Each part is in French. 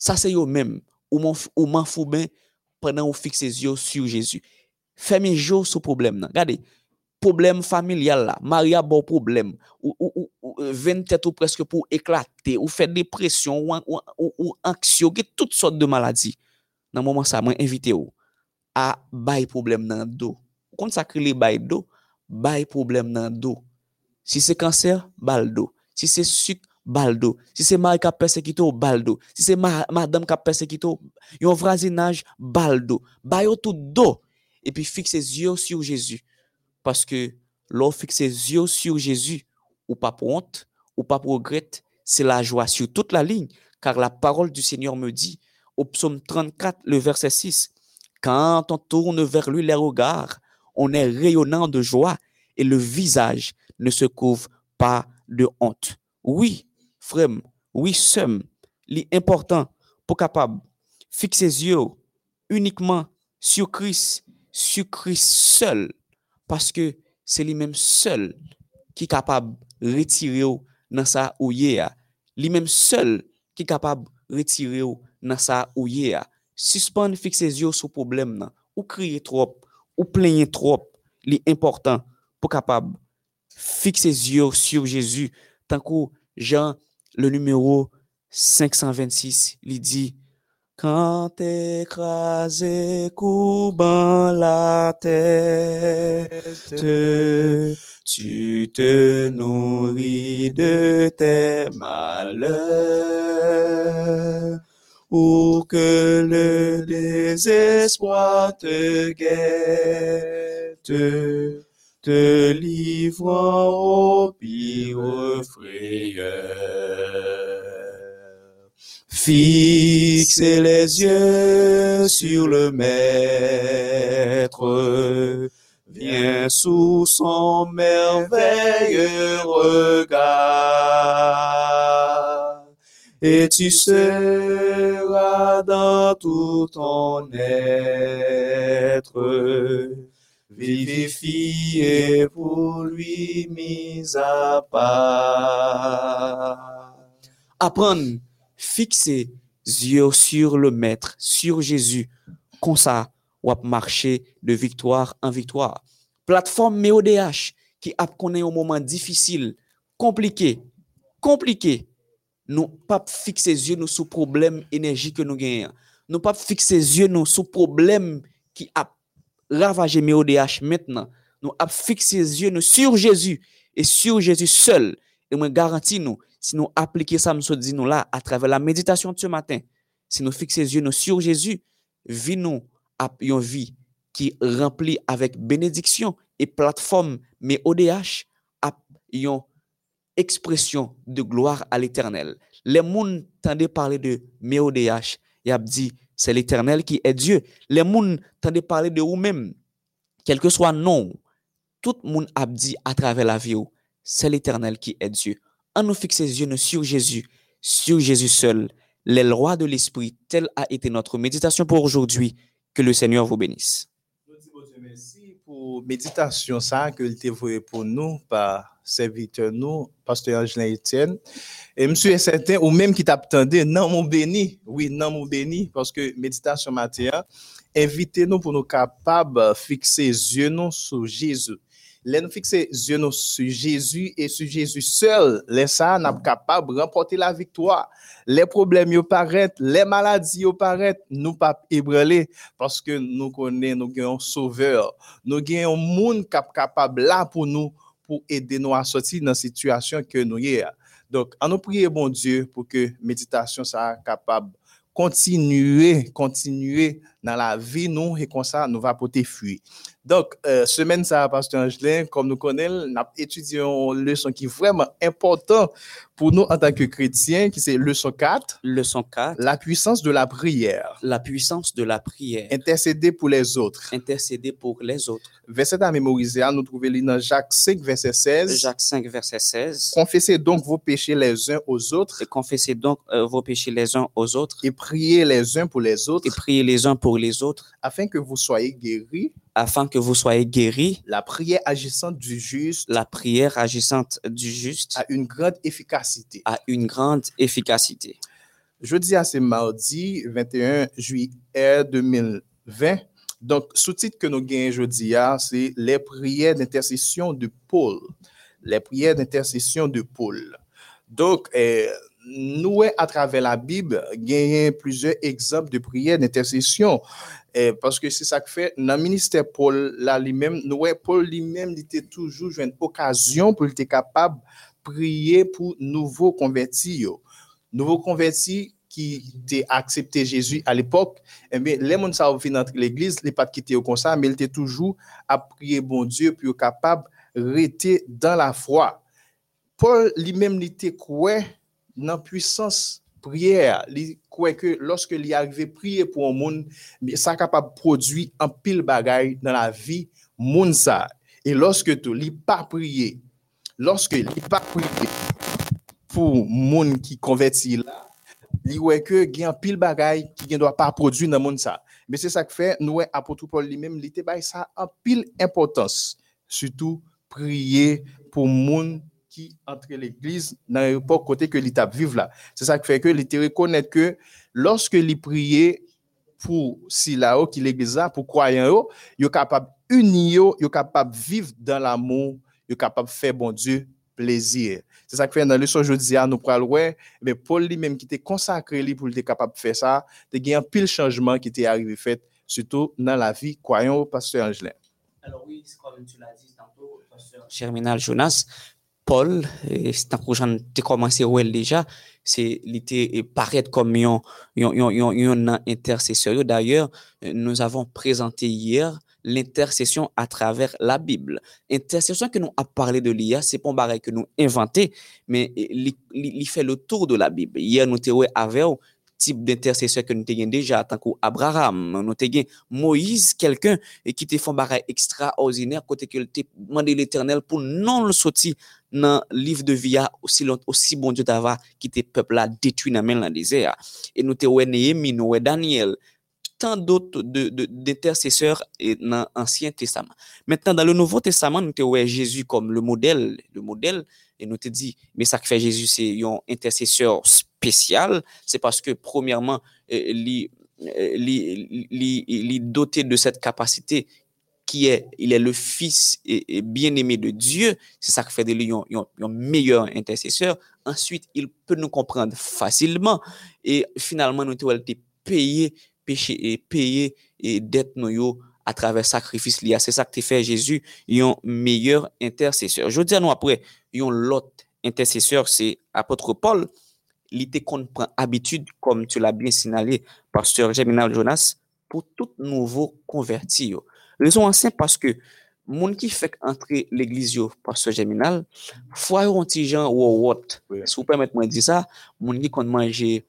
Ça, c'est eux-mêmes. Ou m'en f- ou m'en fous bien pendant ou fixe yeux sur Jésus. Fermez yeux sur problème. Regardez, problème familial là, Maria bon problème, ou, ou, ou, euh, ou presque pour éclater, ou fait dépression, ou, ou, ou, anxieux, toutes sortes de maladies. Dans moment ça, moi invité ou à bay problème dans dos. Quand ça crée les dos, bay problème dans dos. Si c'est cancer, baldo. Si c'est sucre, baldo. Si c'est mari qui a persécuté, baldo. Si c'est ma, madame qui a persécuté, yon voisinage, baldo. Bayo tout dos. Et puis fixe les yeux sur Jésus. Parce que l'on fixe les yeux sur Jésus, ou pas pour honte, ou pas pour c'est la joie sur toute la ligne. Car la parole du Seigneur me dit, au psaume 34, le verset 6, quand on tourne vers lui les regards, on est rayonnant de joie et le visage ne se couvre pas de honte. Oui, oui, somme, l'important pour capable fixer yeux uniquement sur Christ, sur Christ seul, parce que c'est lui-même seul qui est capable de retirer dans sa ouye. Lui-même seul qui est capable de retirer dans sa ouye. Suspendre, fixer yeux sur problème, nan, ou crier trop, ou plaigner trop, l'important pour capable fixer yeux sur Jésus. Tant que Jean, le numéro 526, il dit, quand écrasé courbant la tête, tu te nourris de tes malheurs, ou que le désespoir te guette, te livrant au pire frayeur. Fixez les yeux sur le Maître, viens sous son merveilleux regard, et tu seras dans tout ton être, vivifié pour lui mis à part. Apprendre fixer yeux sur le maître, sur Jésus. Comme ça, ou marcher de victoire en victoire. Plateforme MEODH qui a connaît un moment difficile, compliqué, compliqué. Nous pas fixer yeux nous sur problème énergie que nous gagnons. Nous pas fixer yeux nous sur problème qui a ravagé MEODH maintenant. Nous a fixer yeux nous sur Jésus et sur Jésus seul. Et moi garantis nous si nous appliquons ça, nous dit nous là, à travers la méditation de ce matin, si nous fixons les yeux nous sur Jésus, vie nous une vie qui remplie avec bénédiction et plateforme, mais ODH une expression de gloire à l'éternel. Les gens tendaient parler de MEODH, et a dit, c'est l'éternel qui est Dieu. Les gens tendaient parler de vous-même, quel que soit non, tout le monde a à travers la vie, c'est l'éternel qui est Dieu en nous fixer les yeux sur Jésus, sur Jésus seul, les lois de l'Esprit, telle a été notre méditation pour aujourd'hui. Que le Seigneur vous bénisse. Nous disons Dieu merci méditation ça que il voué pour nous par serviteur nous, pasteur Angelin Etienne. Et monsieur est certain, ou même qui t'attendait, non mon béni, oui, non mon béni, parce que méditation matin, invitez-nous pour nous capables fixer les yeux nous sur Jésus. Là, nous fixer les yeux sur Jésus et sur Jésus seul. Là, ça, nous sommes capables de remporter la victoire. Les problèmes yo paraissent, les maladies yo paraissent, nous pas ébranler parce que nous connaissons, nous avons un sauveur. Nous avons un monde cap capable là pour nous, pour aider nous à sortir dans la situation que nous y Donc, en nous prier, bon Dieu, pour que méditation soit capable continuer, continuer dans la vie, nous, et comme ça, nous va porter fruit. Donc, euh, semaine ça, Pasteur Angelin, comme nous connaissons, nous étudié une leçon qui est vraiment importante pour nous en tant que chrétiens, qui c'est leçon 4, Leçon 4. la puissance de la prière. La puissance de la prière. Intercéder pour les autres. Intercéder pour les autres. Verset à mémoriser, nous trouvons dans Jacques 5, verset 16. Jacques 5, verset 16. Confessez donc vos péchés les uns aux autres Et confessez donc euh, vos péchés les uns aux autres et priez les uns pour les autres et priez les uns pour les autres afin que vous soyez guéris. afin que vous soyez guéris. La prière agissante du juste La prière agissante du juste a une grande efficacité. a une grande efficacité. Jeudi à c'est mardi 21 juillet 2020. Donc, sous-titre que nous gagnons jeudi à, c'est les prières d'intercession de Paul. Les prières d'intercession de Paul. Donc, eh, nous, à travers la Bible, gagnons plusieurs exemples de prières d'intercession. Parce que c'est ça que fait, dans le ministère Paul, lui-même, nous, Paul lui-même, était toujours une occasion pour être capable de prier pour nouveaux convertis. Nouveaux convertis qui étaient accepté Jésus à l'époque, eh les gens sont dans l'église, les pas quitté comme ça, mais ils étaient toujours à prier bon Dieu être capable de rester dans la foi. Paul lui-même, il était quoi? La puissance prière, il croit que lorsque il arrive prier pour un monde, mais ça capable de produire un pile bagaille dans la vie monde ça. Et lorsque tout, il pas prier, lorsque il pas prier pour monde qui converti là, il voit que il y a un pile bagaille qui ne doit pas produire dans monde ça. Mais c'est ça que fait nous apôtre Paul lui-même, il était bail ça en pile importance, surtout prier pour monde qui entre l'église dans l'époque côté que l'état vive là. C'est ça qui fait que l'été reconnaît que lorsque il priait pour si là-haut qui l'église là pour croyants il est capable unir, il est capable vivre dans l'amour, il est capable faire bon Dieu plaisir. C'est ça qui fait dans le leçon jeudi à nous pral mais Paul lui-même qui était consacré lui pour être capable de faire ça, il y a un pile changement qui était arrivé fait surtout dans la vie croyant pasteur Angelin. Alors oui, comme tu l'as dit tantôt, pasteur Germinal Jonas, Paul, c'est un prochain, tu commencé ouais déjà, c'est l'été paraître comme un, un, intercesseur. D'ailleurs, nous avons présenté hier l'intercession à travers la Bible. Intercession que nous a parlé de l'IA, c'est pas un bagage que nous inventé, mais il fait le tour de la Bible. Hier, nous avons avec type d'intercesseur que nous avons déjà, tant qu'Abraham, nous avons Moïse, quelqu'un qui te fait un bagage extraordinaire, côté que demandé l'éternel pour non le sortir dans le livre de vie aussi aussi bon Dieu t'ava quitté peuple là détruit dans le désert. Et nous avons Néhémie, nous Daniel, tant d'autres d'intercesseurs dans l'Ancien Testament. Maintenant, dans le Nouveau Testament, nous avons Jésus comme le modèle, le modèle, et nous te dit, mais ça qui fait Jésus, c'est un intercesseur c'est parce que, premièrement, il est doté de cette capacité qui est, il est le fils et, bien-aimé de Dieu, c'est ça qui fait de lui un, meilleur intercesseur. Ensuite, il peut nous comprendre facilement et finalement, nous été payés péché et payer et dette nous à travers sacrifice lié. C'est ça que fait Jésus, un meilleur intercesseur. Je dis à nous après, un l'autre intercesseur, c'est apôtre Paul. li te kon pren abitud, kom tu la bien sinale, pasteur Jeminal Jonas, pou tout nouvo konverti yo. Rezon ansen, paske moun ki fek antre l'egliz yo, pasteur Jeminal, fwa yo antijan ou wot, oui. sou pwemet mwen di sa, moun ki kon manje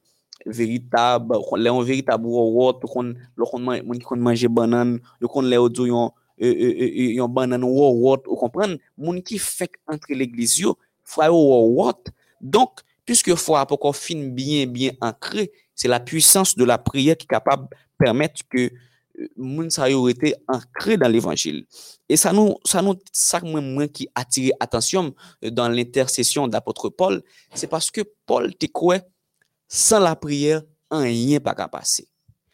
veritab, le yon veritab ou wot, kon, kon man, moun ki kon manje banan, yo kon le odzo yon, e, e, e, yon banan ou wot, ou kompren, moun ki fek antre l'egliz yo, fwa yo ou wot, donk, puisque foi pour fin bien bien ancré, c'est la puissance de la prière qui est capable de permettre que moun sa yo été ancré dans l'évangile. Et ça nous ça nous ça moi qui attire attention dans l'intercession d'apôtre Paul, c'est parce que Paul te quoi sans la prière, rien pas qu'à passer.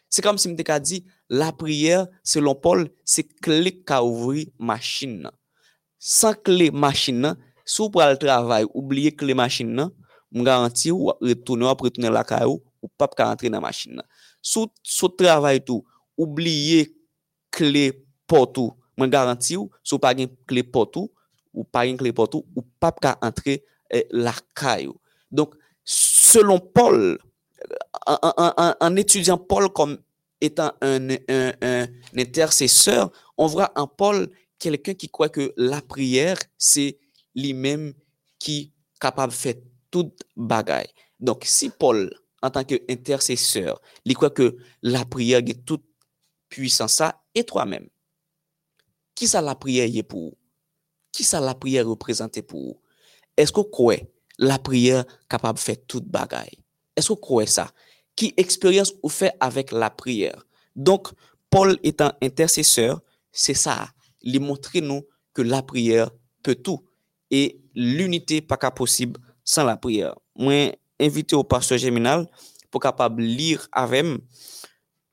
C'est comme si je dit, la prière, selon Paul, c'est clé qui ouvrir machine. Sans clé machine, si vous le travail, oubliez clé machine, je garantis ou retourner après retourner la caillou ou pas entrer dans la machine. Si vous travail tout, oubliez clé porte je garantis ou si vous pas clé porte ou pas clé porte ou pas entrer la caillou. Donc selon Paul, en, étudiant Paul comme étant un, intercesseur, on voit en Paul quelqu'un qui croit que la prière, c'est lui-même qui est capable de faire bagaille. Donc, si Paul, en tant qu'intercesseur, il croit que la prière est toute puissance, ça, et toi-même, qui ça la prière est pour? Qui ça la prière représente pour? Est-ce que la prière capable de faire toute bagaille? Est-ce que croyez ça? Qui expérience vous fait avec la prière? Donc, Paul étant intercesseur, c'est ça. Il montre nous que la prière peut tout. Et l'unité pas possible sans la prière. Moi, invité au pasteur Géminal pour capable lire avec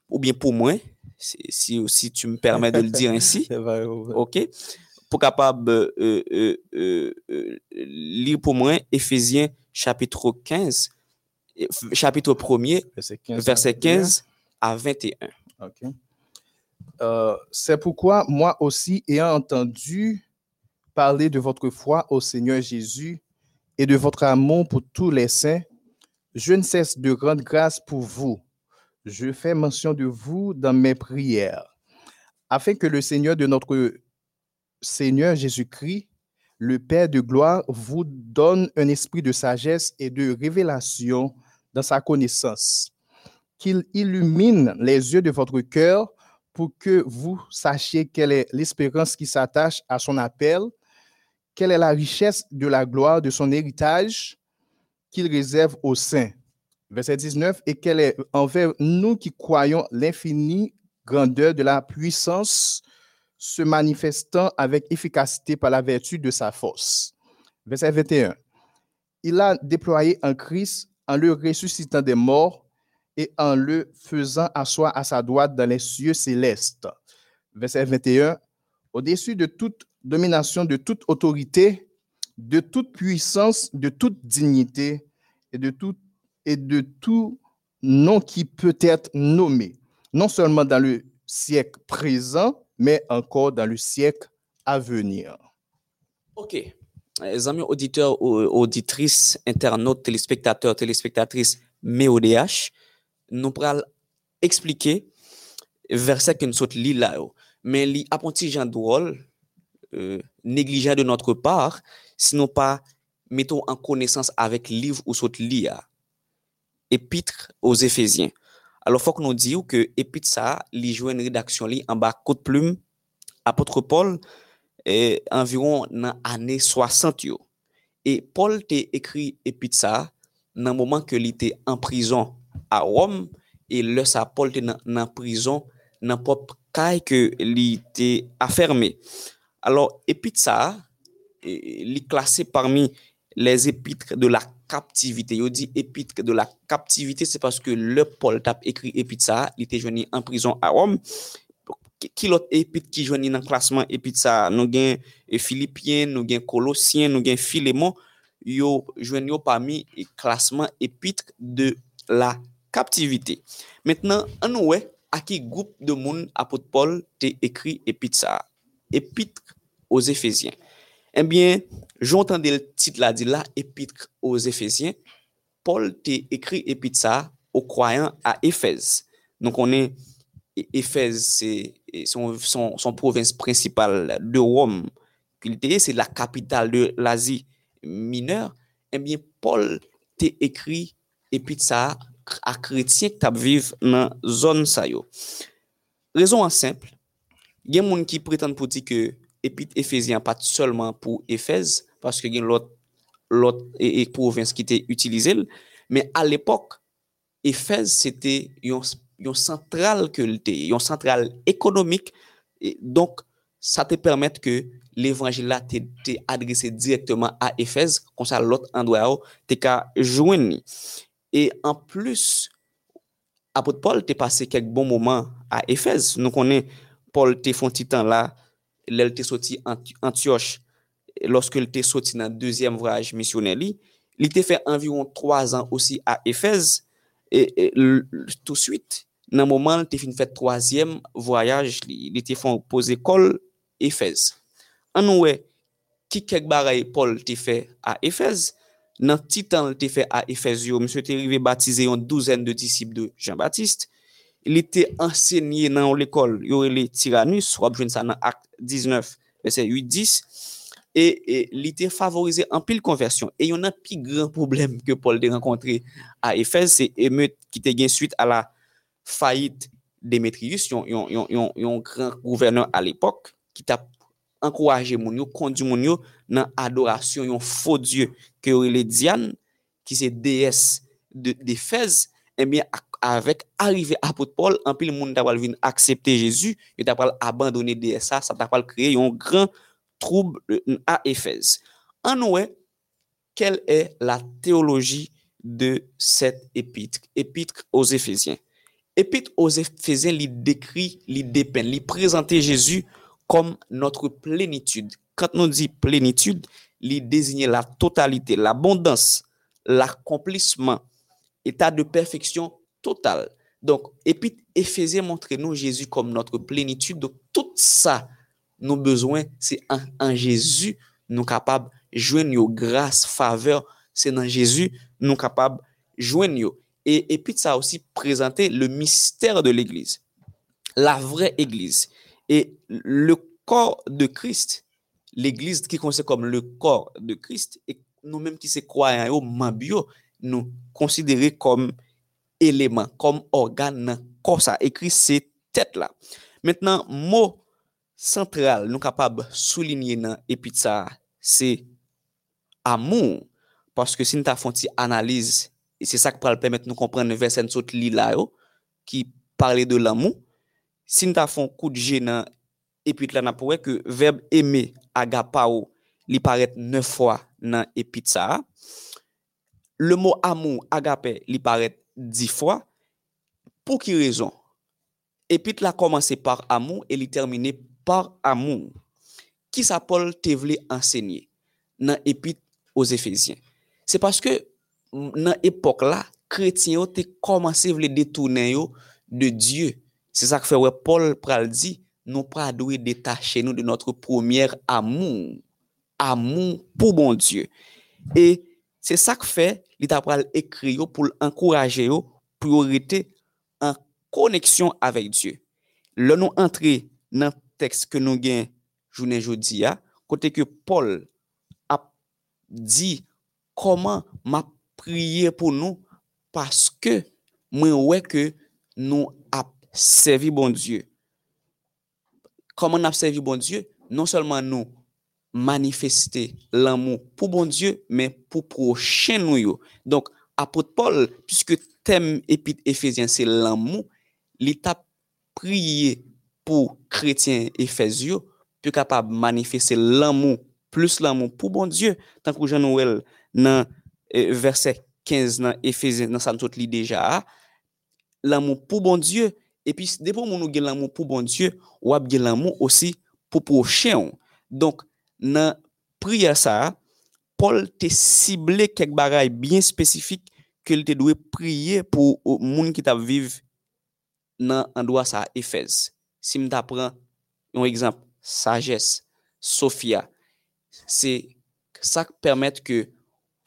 ou bien pour moi, si, si tu me permets de le dire ainsi, ok, pour capable euh, euh, euh, lire pour moi Éphésiens chapitre 15, chapitre 1er, verset 15, à 21. C'est pourquoi moi aussi, ayant entendu parler de votre foi au Seigneur Jésus et de votre amour pour tous les saints, je ne cesse de rendre grâce pour vous. Je fais mention de vous dans mes prières, afin que le Seigneur de notre Seigneur Jésus-Christ, le Père de gloire, vous donne un esprit de sagesse et de révélation dans sa connaissance, qu'il illumine les yeux de votre cœur pour que vous sachiez quelle est l'espérance qui s'attache à son appel quelle est la richesse de la gloire de son héritage qu'il réserve aux saints? Verset 19, et quelle est envers nous qui croyons l'infinie grandeur de la puissance se manifestant avec efficacité par la vertu de sa force. Verset 21, il a déployé en Christ en le ressuscitant des morts et en le faisant asseoir à sa droite dans les cieux célestes. Verset 21, au-dessus de toute domination de toute autorité, de toute puissance, de toute dignité et de tout, et de tout nom qui peut être nommé, non seulement dans le siècle présent, mais encore dans le siècle à venir. OK. Les amis auditeurs, auditrices, internautes, téléspectateurs, téléspectatrices, MEODH, nous pourrons expliquer verset que nous sommes là. Mais li apprenti Jean drôle, euh, de notre part, sinon pas mettons en connaissance avec livre ou saute lia. Épître aux Éphésiens. Alors, faut que nous disions que épître ça, li joue une rédaction en bas côte plume, apôtre Paul, et environ dans l'année 60 Et Paul t'a écrit épître ça dans le moment que il était en prison à Rome, et le ça, Paul était en prison dans propre caille que il était affermé. Alors, épître ça, il est classé parmi les épîtres de la captivité. Il dit épître de la captivité, c'est parce que le Paul tap écrit épître ça, il était joigné en prison à Rome. Ki lot epit ki jwenni nan klasman epit sa, nou gen eh, Filipien, nou gen Kolosien, nou gen Filemon, yo jwenni yo pami klasman epit de la kaptivite. Mètnen, an nou we, a ki goup de moun apot Paul te ekri epit sa? epitre os Efesyen. Enbyen, jontan del tit la di la epitre os Efesyen, Paul te ekri epitre sa ou kwayan a Efes. Non konen Efes se son, son, son province principal de Rome. Kilteye se la kapital de l'Asie mineur. Enbyen, eh Paul te ekri epitre sa a kretien ki tab vive nan zon sa yo. Rezon an simple, gen moun ki prétend pou di ke epit Efesien pat seulement pou Efes, paske gen lot, lot e, e province ki te utilize l, men al epok, Efes c'était yon, yon sentral kulte, yon sentral ekonomik, e, donk sa te permette ke l'évangile la te, te adrese direktman a Efes, kon sa lot andwa yo te ka jwen ni. E an plus, apot Paul te pase kek bon mouman a Efes, nou konen Paul te fon titan la, lèl te soti Antioche, loske lèl te soti nan deuxième vraj misyonè li, li te fè environ 3 an osi a Efez, e, e, tout suite, nan mouman te fin fè 3èm voyaj, li, li te fon pose kol Efez. An nou we, ki kek baray Paul te fè a Efez, nan titan te fè a Efez yo, msè te rive batize yon douzen de disip de Jean-Baptiste, li te ensegnye nan l'ekol, yore li tiranus, wap jwen sa nan ak 19, verset 8-10, e, e li te favorize an pil konversyon. E yon an pi gran problem ke Paul de renkontre a Efes, se emeut ki te gen suite a la fayit Demetrius, yon, yon, yon, yon gran gouverneur al epok, ki ta ankoraje moun yo, kondi moun yo nan adorasyon yon fo dieu, ke yore li diyan, ki se DS de Efes, e mi ak avec arrivée apôtre Paul, en plus le monde t'a accepter Jésus, et t'a abandonner de ça, ça t'a créé un grand trouble à Éphèse. En ouais, quelle est la théologie de cette épître, épître aux Éphésiens. Épître aux Éphésiens lui décrit, lui dépeint, lui présente Jésus comme notre plénitude. Quand on dit plénitude, lui désigne la totalité, l'abondance, l'accomplissement, état de perfection totale. Donc, Épître Éphésiens montre nous Jésus comme notre plénitude. Donc, tout ça, nos besoins, c'est en, Jésus, nous capables de joindre grâce, faveur, c'est dans Jésus, nous capables de joindre. Et, puis, ça a aussi présenté le mystère de l'Église, la vraie Église. Et le corps de Christ, l'Église qui considère comme le corps de Christ, et nous-mêmes qui croyants, mambio, nous considérer comme eleman, kom organ nan kosa, ekri se tet la. Mètnen, mò sentral nou kapab soulinye nan epit sa, se amou, paske si nou ta fonti analize, e se sak pral pèmèt nou kompren nou versen sot li la yo, ki parle de oh, l'amou, si nou ta fon kout je nan epit la nan pouwe, ke verb eme agapa ou, li paret 9 fwa nan epit sa. Le mot amou, agape, li paret dix fois. Pour quelle raison? Épître là commencé par amour et il terminé par amour. Qui ça Paul te enseigner dans épître aux Éphésiens? C'est parce que dans l'époque là, chrétiens ont commencé à détourner de Dieu. C'est ça que fait Paul pral dit, nous pas doué détacher nous de notre premier amour, amour pour bon Dieu. Et Se sak fe, li ta pral ekri yo pou l'ankouraje yo priorite an koneksyon avek Diyo. Le nou antre nan tekst ke nou gen jounen jodi ya, kote ke Paul ap di koman ma priye pou nou paske mwen wè ke nou ap servi bon Diyo. Koman ap servi bon Diyo? Non selman nou manifester l'amour pour bon Dieu, mais pour prochain nous. Donc, apôtre Paul, puisque thème épître c'est l'amour, l'état prié pour chrétiens éphésiens, plus capable de manifester l'amour, plus l'amour pour bon Dieu, tant que Jean-Noël, dans euh, verset 15 dans Éphésiens, dans sa toute déjà, l'amour pour bon Dieu, et puis, depuis que nous avons l'amour pour bon Dieu, ou avons l'amour aussi pour prochain. Donc, nan priya sa, Paul te sible kek bagay bien spesifik ke li te dwe priye pou moun ki ta vive nan andwa sa Efes. Si m ta pran, yon ekzamp, sajes, sofia, se sa permette ke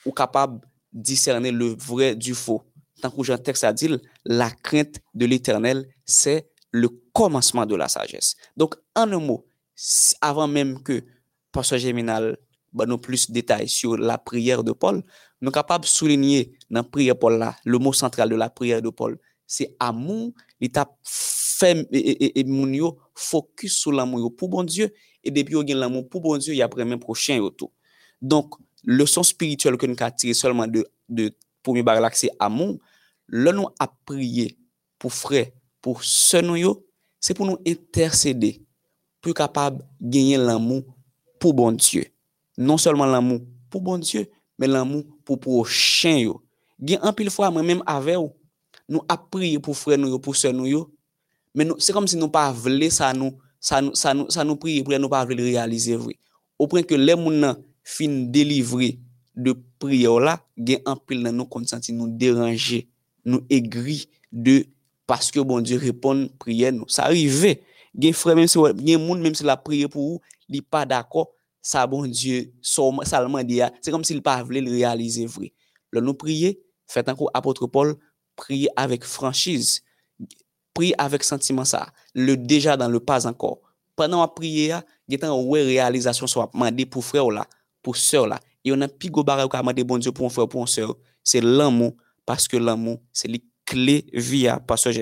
ou kapab discerne le vre du fo. Tan kou jan tek sa dil, la krent de l'Eternel, se le komanseman de la sajes. Donk, an an mo, avan menm ke Pasteur Géminal bah, nous plus de détails sur la prière de Paul, nous sommes capables de souligner dans la prière Paul là, le mot central de la prière de Paul, c'est amour, l'étape fait et, et, focus sur l'amour pour bon Dieu et depuis qu'on a l'amour pour bon Dieu, il y a même prochain autour. Donc, le son spirituel que nous avons tiré seulement de, de premier barlac, c'est amour. Là, nous a prié pour frère, pour ce nous, c'est pour nous intercéder, pour capable de gagner l'amour pour bon Dieu. Non seulement l'amour pour bon Dieu, mais l'amour pour prochain. Gen un pile fois moi-même avec nous a prié pour frère nous pour sœur nous mais c'est comme si nous pas voulu ça nous ça nous ça nous ça nous prier pour nous pas voulu réaliser vrai. Au point que les moun fin délivrer de prière là, gen un pile dans nous consenti nous déranger, nous aigri de parce que bon Dieu répond prière nous. Ça arrive. Gen frère même si gen moun même si la prière pour vous, il pas d'accord, ça bon Dieu seulement dit c'est comme s'il pas voulu le réaliser vrai. Là nous prier, faites encore apôtre Paul, prier avec franchise. Prier avec sentiment ça, le déjà dans le pas encore. Pendant la prière, il y a une réalisation soit demandé pour frère là, pour sœur là. Et on a plus gros barrage à demander bon Dieu pour un frère pour une sœur, c'est l'amour parce que l'amour c'est les clés via pasteur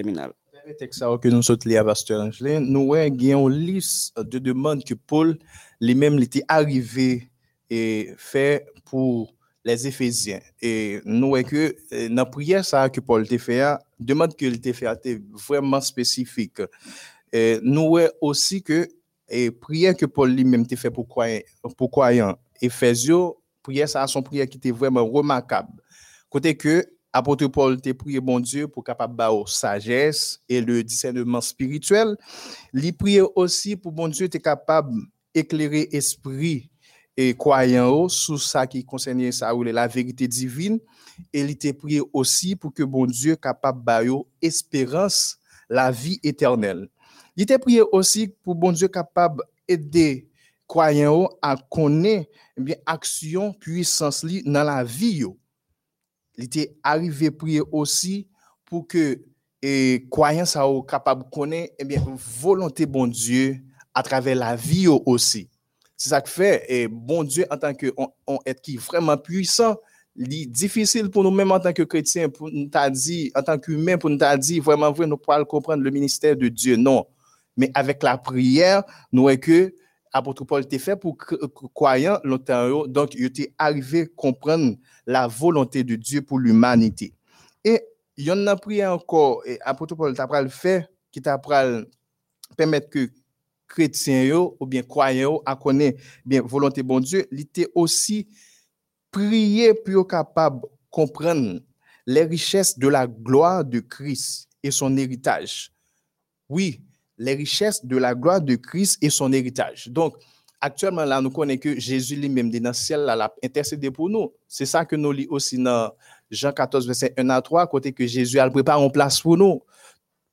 germinal. texte que nous sommes liés à Pasteur Angelin, nous avons une liste de demandes que Paul lui-même était arrivé et fait pour les Éphésiens. Et nous voyons que euh, dans la prière ça que Paul t'a fait, demande qu'il t'a fait était vraiment spécifique. Et nous voyons aussi que et prière que Paul lui-même t'a fait pour croyants, pour croyants Éphésiens, prière ça son prière qui était vraiment remarquable. Côté que apôtre Paul te prié bon Dieu pour capable ou sagesse et le discernement spirituel. Li prié aussi pour bon Dieu te capable éclairer esprit et croyant sous ça qui concernait ça ou la vérité divine et il te prié aussi pour que bon Dieu capable yo espérance la vie éternelle. Il te prié aussi pour bon Dieu capable aider croyant ou à connaître eh bien action puissance dans la vie. Il était arrivé prier aussi pour que et croyants ça capable connaître eh bien volonté bon Dieu à travers la vie aussi. C'est ça que fait et bon Dieu en tant que est vraiment puissant, difficile pour nous même en tant que chrétiens pour nous dit en tant qu'humain pour nous dit vraiment vrai nous pas comprendre le ministère de Dieu non. Mais avec la prière, nous voyons que apôtre Paul était fait pour croyants yo. donc il était arrivé comprendre la volonté de Dieu pour l'humanité. Et il y en a prié encore et apôtre Paul t'a pral fait qui t'a permettre que chrétiens ou bien croyants à connaître bien volonté bon Dieu, il était aussi prier pour capable comprendre les richesses de la gloire de Christ et son héritage. Oui, les richesses de la gloire de Christ et son héritage. Donc, actuellement, là, nous connaissons que Jésus lui-même, dans le ciel, là, l'a intercédé pour nous. C'est ça que nous lisons aussi dans Jean 14, verset 1 à 3, côté que Jésus a préparé une place pour nous.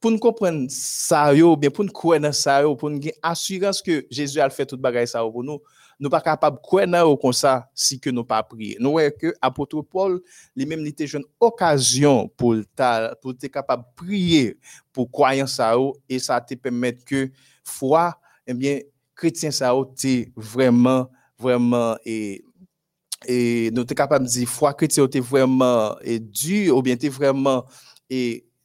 Pour nous comprendre ça, bien pour nous croire dans ça, pour nous assurance que Jésus a fait toute bagaille ça pour nous, nous pas capable de croire comme ça si que nous pas prier. Nous voyons que apôtre Paul, lui-même, il était une occasion pour être capable de prier pour croyant ça et ça te permet que foi, eh bien, chrétien ça yo, t'es vraiment, vraiment, et, nous sommes capables de dire foi chrétien t'es vraiment et dur ou bien t'es vraiment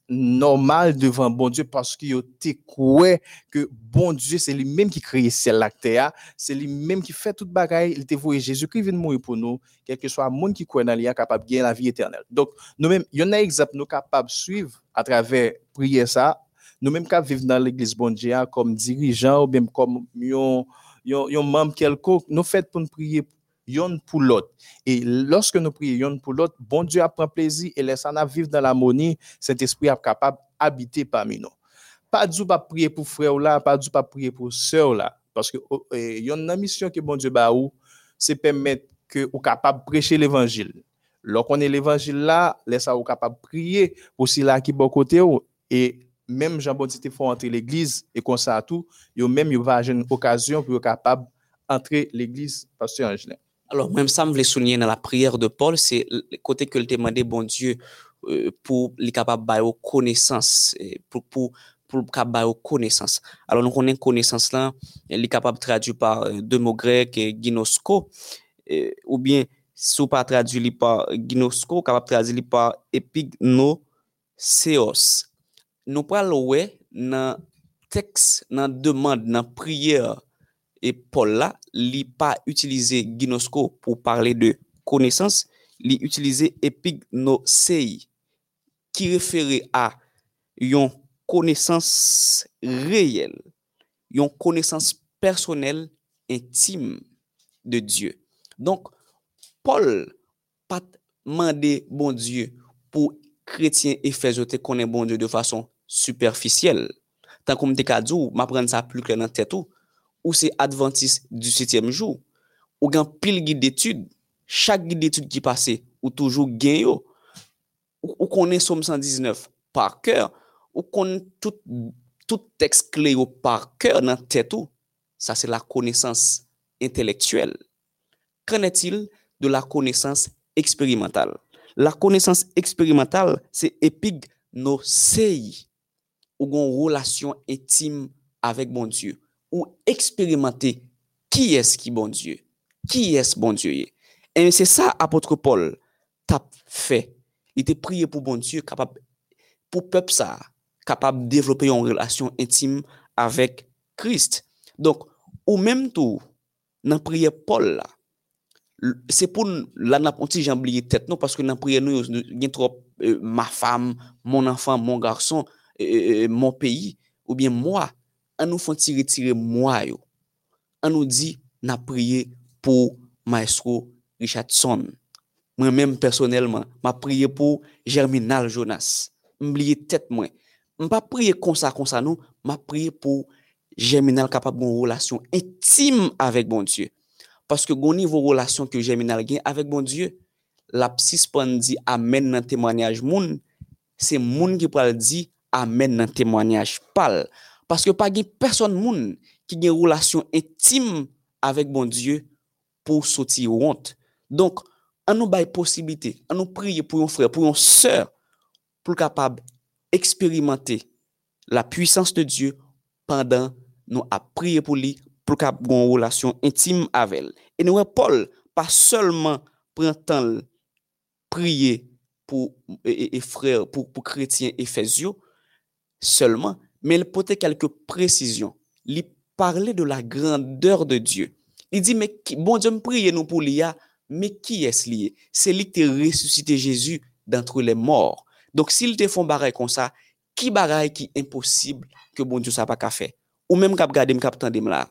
normal devant bon Dieu parce yo t'es croit que bon Dieu c'est lui-même qui crée ciel la c'est lui-même qui fait toute bagaille. Il te voyé Jésus-Christ vient mourir pour nous. Quel que soit le monde qui croit dans lui capable de gagner la vie éternelle. Donc nous même il y en a exemple nous capables de suivre à travers prier ça. Nous même capables vivre dans l'église bon Dieu comme dirigeant ou bien comme yon membre quelconque nous fait pour nous prier yon pour l'autre. Et lorsque nous prions yon pour l'autre, bon Dieu a prend plaisir et laisse nous vivre dans l'harmonie, cet esprit capable d'habiter parmi nous. Pas du pas prier pour frère là, pas du pas prier pour sœur là, parce que oh, eh, yon une mission que bon Dieu ba ou, c'est permettre que ou capable prêcher l'évangile. Lorsqu'on est l'évangile là, laisse ou capable prier pour si là qui bon côté ou, et même Jean Baptiste faut entrer l'église et comme ça tout, yo même yo va une occasion pour capable entrer l'église pasteur Angelin. Alors, même ça, me voulait souligner dans la prière de Paul, c'est le côté que le demandé, bon Dieu, euh, pour les capables de connaissance, pour, pour, pour capable connaissance. Alors, nous connaissons connaissance là, elle est de traduire par euh, deux mots grecs, eh, ginosko, ou bien, si vous pas traduit par ginosko, capable traduire par epignoseos. Nous parlons, ouais, dans texte, dans demande, dans prière, E Paul la, li pa utilize ginosko pou parle de konesans, li utilize epignosei ki refere a yon konesans reyel, yon konesans personel intime de Diyo. Donk, Paul pat mande bon Diyo pou kretien efezote konen bon Diyo de fason superficiel. Tan kon mte kadzou, ma pren sa plu klen nan tetou, ou se Adventist du 7e jou, ou gen pil guide d'étude, chak guide d'étude ki pase, ou toujou gen yo, ou, ou konen som 119 par kèr, ou konen tout, tout tekst kle yo par kèr nan tèt ou, sa se la konesans intelektuel. Kren etil de la konesans eksperimental? La konesans eksperimental, se epig nou seyi, ou gon relasyon etim avèk bon Diyo. ou eksperimente ki es ki bon Diyo, ki es bon Diyo ye. E se sa apotre Paul tap fe, li te priye pou bon Diyo kapab, pou pep sa, kapab devlope yon relasyon intime avek Krist. Donk, ou menm tou, nan priye Paul la, se pou la nan ponti jan bliye tet nou, paske nan priye nou yon trop euh, ma fam, mon anfan, mon garson, euh, euh, mon peyi, ou bien mwa, an nou fon tire tire mwa yo. An nou di na priye pou maestro Richardson. Mwen menm personelman, ma priye pou Germinal Jonas. Mbliye tet mwen. Mpa priye konsa konsa nou, ma priye pou Germinal kapab bon relasyon intime avek bon Diyo. Paske gouni vou relasyon ki Germinal gen avek bon Diyo, lapsis pan di amen nan temwanyaj moun, se moun ki pral di amen nan temwanyaj pal. Parce que pas personne moun qui a une relation intime avec bon Dieu pour sortir honte. Donc, on nous bail possibilité, on nous prier pour un frère, pour une sœur, pour capable expérimenter la puissance de Dieu pendant nous à prier pour lui, pour capable une relation intime avec elle. Et nous, Paul, pas seulement prend temps prier pour et, frères, pour, pour chrétiens éphésiens seulement, mais il portait quelques précisions. Il parlait de la grandeur de Dieu. Il dit, mais bon Dieu, me priez nous pour l'IA, mais qui est-ce lié? C'est lui qui a ressuscité Jésus d'entre les morts. Donc, s'il te font barrer comme ça, qui bagaille qui impossible que bon Dieu ça pas qu'à faire? Ou même cap garder cap là.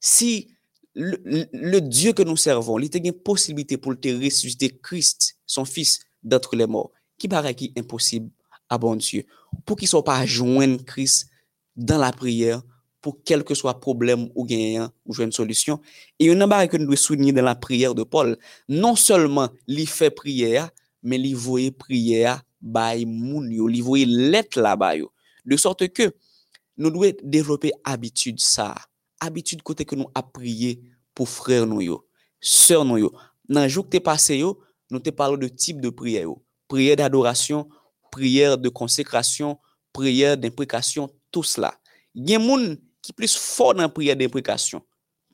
Si le, Dieu que nous servons, il a une possibilité pour te ressusciter Christ, son fils, d'entre les morts, qui bagaille qui impossible à bon Dieu? Pour qu'il ne soit pas joindre Christ dans la prière, pour quel que soit problème ou gagnant ou une solution. Et une chose que nous devons souligner dans la prière de Paul, non seulement il fait prière, mais il voyait prière by il lettre là-bas De sorte que nous devons développer habitude ça, habitude côté que nous a prié pour frère nous yo, sœur nous. Dans le jour que passé yo, nous te parlons de type de prière Prière d'adoration, prière de consécration, prière d'imprécation, tout cela. Il y a qui plus fort dans la prière d'imprécation.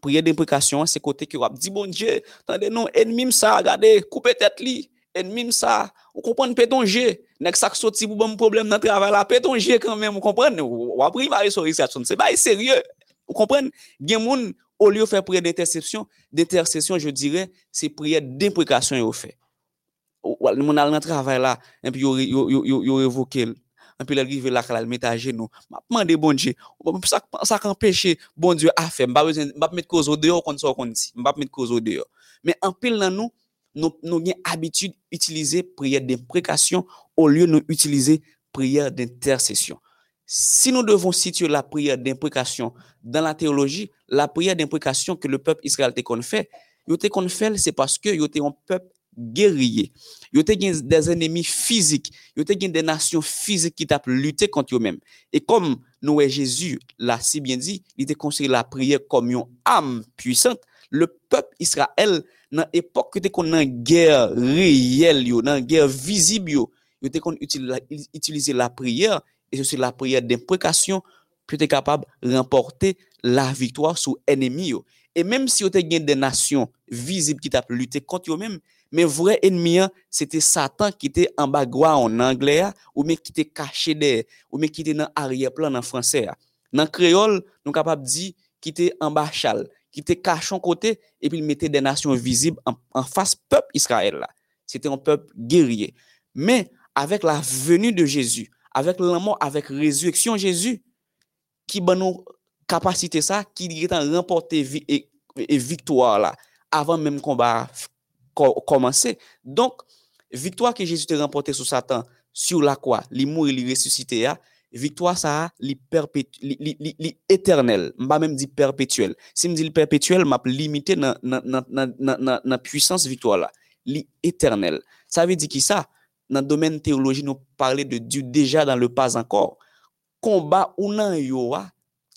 Prière d'imprécation, c'est côté qui dire, bon Dieu, attendez, non, ennemi ça, regardez, coupez tête li, ennemi ça, vous comprenez, pétonger, nek ça sorti pour bon problème dans travail là, pétonger quand même, vous comprenez, ou après, il va c'est pas sérieux, vous comprenez, gen moun, au lieu de faire prière d'intercession, d'intercession, je dirais, c'est prière d'imprécation, il fait. Ou, mon dans le travail là, et puis, il y évoqué, et puis arrive là qu'elle met à genoux. M'a demandé bon Dieu ça ça empêche bon Dieu à faire. Pas besoin pas mettre cause au dehors comme ça qu'on dit. Pas mettre cause au dehors. Mais en pile dans nous nous nous avons habitude d'utiliser prière d'imprécation au lieu de nous utiliser prière d'intercession. Si nous devons situer la prière d'imprécation dans la théologie, la prière d'imprécation que le peuple israélien qu'on fait, qu'on fait, c'est parce que était un peuple guerrier. Yo te des ennemis physiques, yo te des nations physiques qui tapent lutter contre eux-mêmes. Et comme nous Jésus l'a si bien dit, il était considéré la prière comme une âme puissante. Le peuple Israël, dans l'époque que qu'on en guerre réelle, dans guerre visible, yo te utiliser la prière, et c'est la prière d'imprécation, pour être capable de remporter la victoire sur l'ennemi. Et même si vous avez des nations visibles qui tapent lutter contre eux-mêmes, mais vrai ennemi, hein, c'était Satan qui était en bas en anglais, hein, ou mais qui était caché derrière, ou mais qui était dans arrière-plan en français. Hein. Dans créole, nous capable dire qui était en bas chal, qui était caché en côté, et puis il mettait des nations visibles en, face peuple Israël. C'était un peuple guerrier. Mais avec la venue de Jésus, avec la mort, avec la résurrection Jésus, qui a nous capacité ça, qui est remporté et, et victoire avant même combat commencer. Donc, victoire que Jésus a remporté sur Satan, sur la croix, il et il victoire ça, l'éternel, pas même dit perpétuel. Si me dit perpétuel, m'a limité dans la puissance victoire là, l'éternel. Ça veut dire qui ça? Dans le domaine théologie, nous parlons de Dieu déjà dans le pas encore. Combat ou non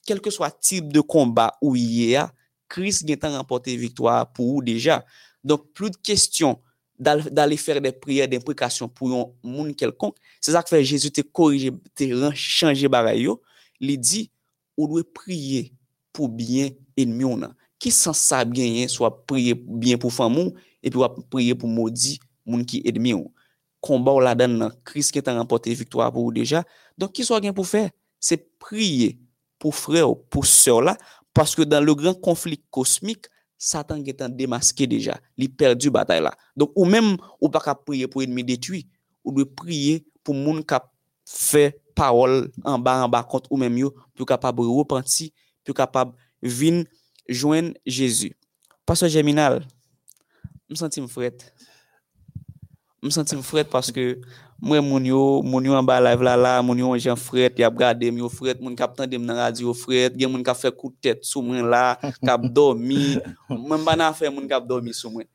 quel que soit type de combat où il y a, Christ a remporté victoire pour vous déjà. Donc, plus de questions d'aller faire des prières, des pour un monde quelconque. C'est ça que fait Jésus te corriger, te changer bagaille. Il dit, on doit prier pour bien ennemi on. Qui sans ça bien, soit prier bien pour femme et puis prier pour maudit monde qui ennemi on. Combat ou la donne, Christ qui t'a remporté victoire pour vous déjà. Donc, qui soit bien pour faire? C'est prier pour frère, pour sœur là, parce que dans le grand conflit cosmique, Satan est en démasqué déjà, il perdu bataille là. Donc ou même ou pas prier pour ennemi détruit, ou de prier pour moun qui fait parole en bas en bas contre ou même yo pour capable repentir, pour capable venir joindre Jésus. Pasteur Germinal, me senti me frette. me senti fret parce que Mwen moun yo, moun yo an ba live la la, moun yo an jen fret, yap gade m yo fret, moun kap tan dem nan radyo fret, gen moun kap fe koutet sou mwen la, kap domi, mwen ba nan fe moun kap domi sou mwen.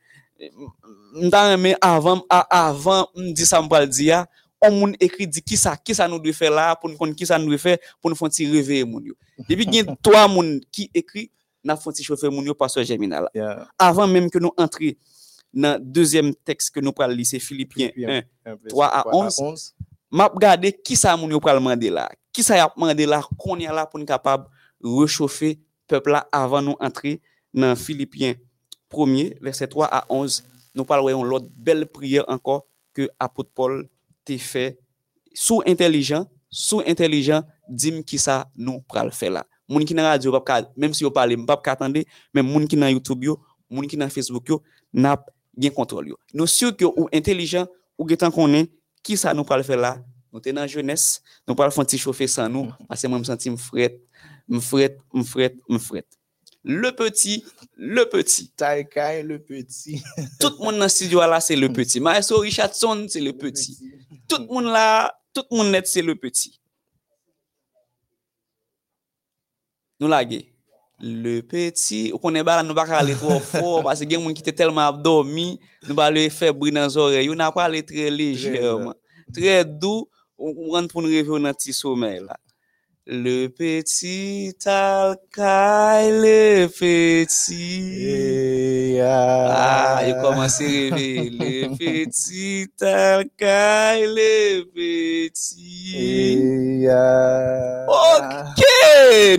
Mwen reme avan, avan m di sa m pal di ya, on moun ekri di ki sa, ki sa nou dwe fe la, pou nou kon ki sa nou dwe fe, pou nou fon ti reveye moun yo. Depi gen toa moun ki ekri, na fon ti chofe moun yo paswa jemina la. Yeah. Avan menm ke nou entri, dans le deuxième texte que nous parlons, c'est Philippiens 1. 3 à 11. m'a regardé qui ça moun yo pral demander là? Qui ça y a demandé là? Qu'on y a là pour nous capable réchauffer peuple là avant nous entrer dans Philippiens 1er verset 3 à 11 nous parlerons l'autre belle prière encore que apôtre Paul t'a fait. Sous intelligent sous intelligent dim qui ça nous pral faire là. Moun qui dans radio même si vous parlez pas ka attendre mais moun qui dans YouTube yo moun qui dans Facebook yo n'a gen contrôle yo. Nous sûr que ou intelligent ou getan connaît qui ça nous pral faire là? Nous t'es dans jeunesse nous pral faire petit chauffer sans nous parce que moi me senti me fret me fret me fret me fret le petit le petit. Taïkai le petit. tout le monde dans le studio là c'est le petit. Maestro Richardson c'est le petit. tout le monde là tout le monde net c'est le petit. Nous laguer le peti, ou konen ba la nou baka ale tro for, pase gen moun ki te telman abdomi, nou ba le febri nan zore, yo nan pa ale tre lejèman, euh, tre dou, ou rent pou nou revyon nan ti somè la. Le petit alcaï, le petit. Ah, il commence à rêver. Le petit alcaï, le petit. Ok,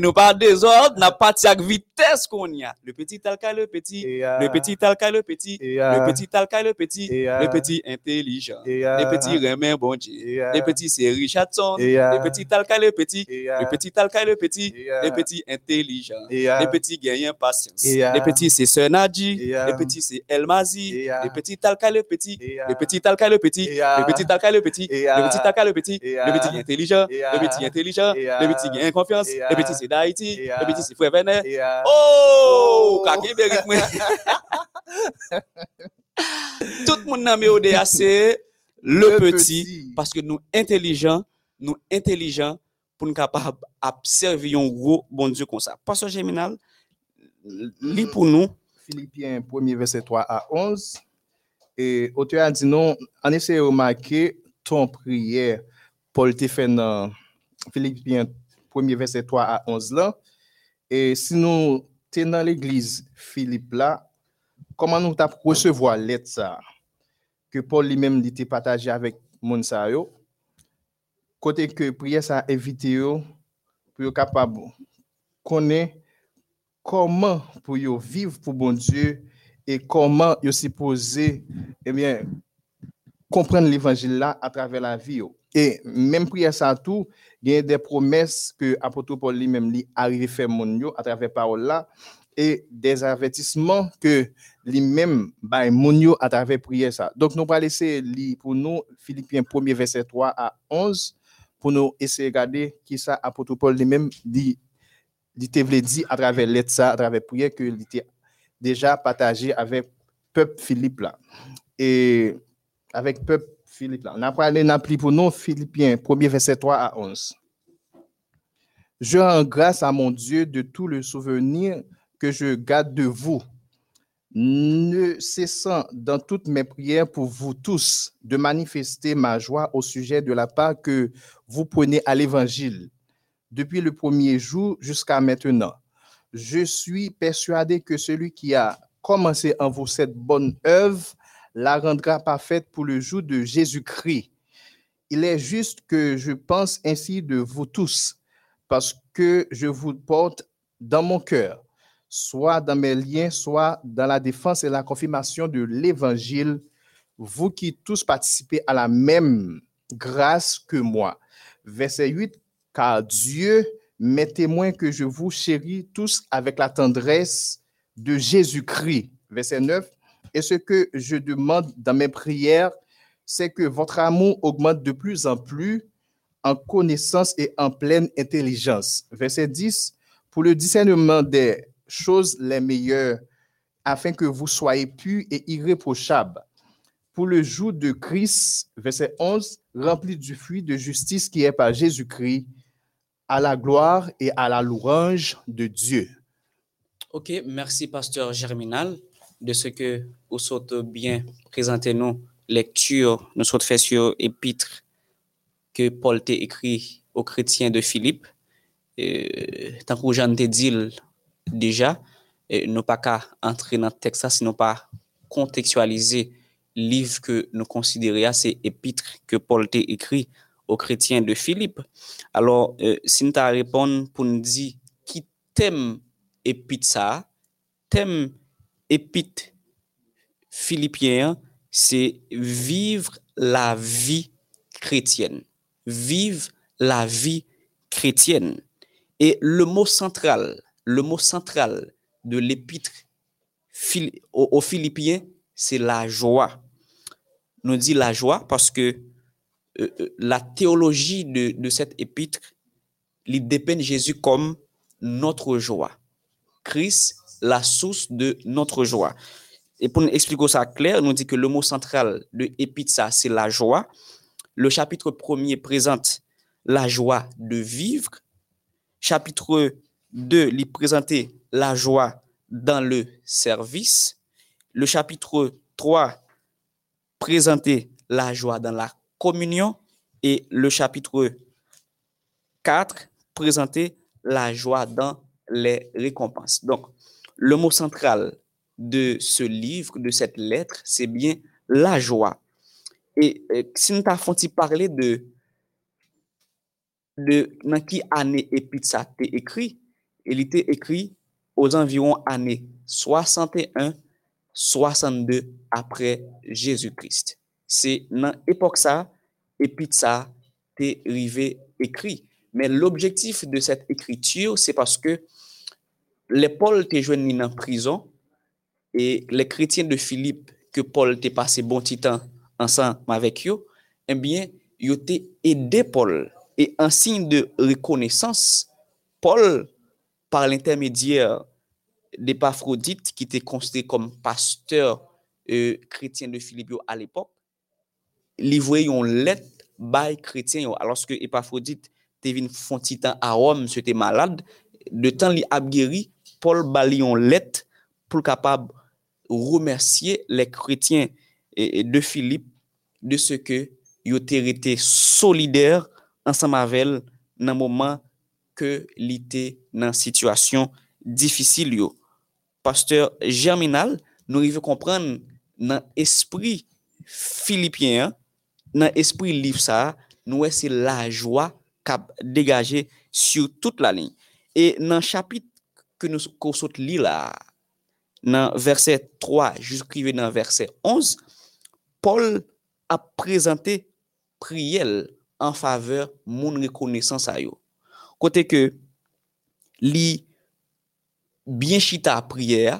nous pas désordre, n'a pas de vitesse qu'on y a. Le petit alcaï, le petit. Le petit alcaï, le petit. Le petit alcaï, le petit. Le petit intelligent. Le petit remet bon Dieu. Le petit c'est Richardson. Le petit alcaï, le petit. Le petit alcaï, le petit. Le petit intelligent. Le petit gagne patience. Le petit c'est Sœur Nadji. Le petit c'est Elmazi. Le petit alcaï, le petit. Le petit alcaï, le petit. Le petit alcaï, le petit. Le petit alcaï, le petit. Le petit intelligent. Le petit intelligent. Le petit gagne confiance. Le petit c'est d'Haïti. Le petit c'est Frère Venet. Oh! Mwen. Tout le monde dans mes ODA, c'est le, Le petit, petit. parce que nous intelligents, nous intelligents pour nous capables d'observer un gros bon Dieu comme ça. Pasteur Géminal, lis pour nous. Philippiens 1er verset 3 à 11. Et auteur a dit non, en essayant de remarquer ton prière, Paul te fait dans Philippiens 1er verset 3 à 11 là. Et si nous sommes dans l'église Philippe là, comment nous t'a recevoir lettre ça? Que Paul lui-même était partagé avec moun sa yo, côté que prière ça yo pour yo capable connaître comment pour vivre pour bon Dieu et comment yo supposé eh bien comprendre l'évangile là à travers la vie. Et même prière ça tout, il y a des promesses que apôtre Paul lui-même lui arrivé faire mon à travers parole là et des avertissements que lui-même bah mon à travers prière ça. Donc nous pas laisser pour nous Philippiens 1er verset 3 à 11 pour nous essayer de regarder qui ça apôtre Paul lui-même dit il te dit à travers lettre ça, à travers prière que il était déjà partagé avec peuple Philippe là. Et avec peuple Philippe là. On a parlé n'a pour nous Philippiens 1er verset 3 à 11. Je rends grâce à mon Dieu de tout le souvenir que je garde de vous, ne cessant dans toutes mes prières pour vous tous de manifester ma joie au sujet de la part que vous prenez à l'évangile depuis le premier jour jusqu'à maintenant. Je suis persuadé que celui qui a commencé en vous cette bonne œuvre la rendra parfaite pour le jour de Jésus-Christ. Il est juste que je pense ainsi de vous tous, parce que je vous porte dans mon cœur, soit dans mes liens, soit dans la défense et la confirmation de l'Évangile, vous qui tous participez à la même grâce que moi. Verset 8, car Dieu m'est témoin que je vous chéris tous avec la tendresse de Jésus-Christ. Verset 9, et ce que je demande dans mes prières, c'est que votre amour augmente de plus en plus en connaissance et en pleine intelligence. Verset 10, pour le discernement des choses les meilleures, afin que vous soyez purs et irréprochables, pour le jour de Christ, verset 11, rempli du fruit de justice qui est par Jésus-Christ, à la gloire et à la louange de Dieu. Ok, merci pasteur Germinal de ce que vous souhaitez bien présenter nous lecture, nous sommes fait sur épître que Paul t'a écrit aux chrétiens de Philippe. Euh, tant que Jean te dit déjà, et nous pas qu'à entrer dans le texte, sinon pas contextualiser le livre que nous considérons, c'est épître que Paul t'a écrit aux chrétiens de Philippe. Alors, euh, si nous répondre pour nous dire qui t'aime épître ça, thème épître philippien, c'est vivre la vie chrétienne. Vivre la vie chrétienne. Et le mot central, le mot central de l'épître aux, Philippiens, c'est la joie. Nous dit la joie parce que euh, euh, la théologie de, cette épître, il dépeint Jésus comme notre joie. Christ, la source de notre joie. Et pour nous expliquer ça clair, nous dit que le mot central de épitsa, c'est la joie. Le chapitre premier présente la joie de vivre. Chapitre 2, il présente la joie dans le service. Le chapitre 3 présentait la joie dans la communion. Et le chapitre 4 présentait la joie dans les récompenses. Donc, le mot central de ce livre, de cette lettre, c'est bien la joie. Et euh, si nous t'avons parler de, dans qui année Épitsa t'est écrit, il était écrit aux environs années 61, 62 après Jésus-Christ. C'est dans l'époque ça, Épitsa t'est arrivé écrit. Mais l'objectif de cette écriture, c'est parce que les Paul étaient joignés en prison et les chrétiens de Philippe, que Paul était passé bon temps ensemble avec eux, eh bien, ils ont aidé Paul. Et en signe de reconnaissance, Paul, par l'intermédiaire d'Épaphrodite, qui était considéré comme pasteur euh, chrétien de Philippe à l'époque, livré une lettre by chrétien. Alors que Épaphrodite était venu à Rome, c'était malade, de temps a guéri, Paul bali une lettre pour capable remercier les chrétiens de Philippe de ce que ils ont été solidaires ensemble avec dans le moment que l'été dans une situation difficile. Pasteur Germinal, nous devons comprendre dans l'esprit philippien, dans l'esprit livre ça, nous c'est la joie qui a dégagé sur toute la ligne. Et dans le chapitre que nous lire là, dans verset 3 jusqu'à dans verset 11, Paul a présenté prière en faveur mon reconnaissance à yo. Kote ke li bien chita priye,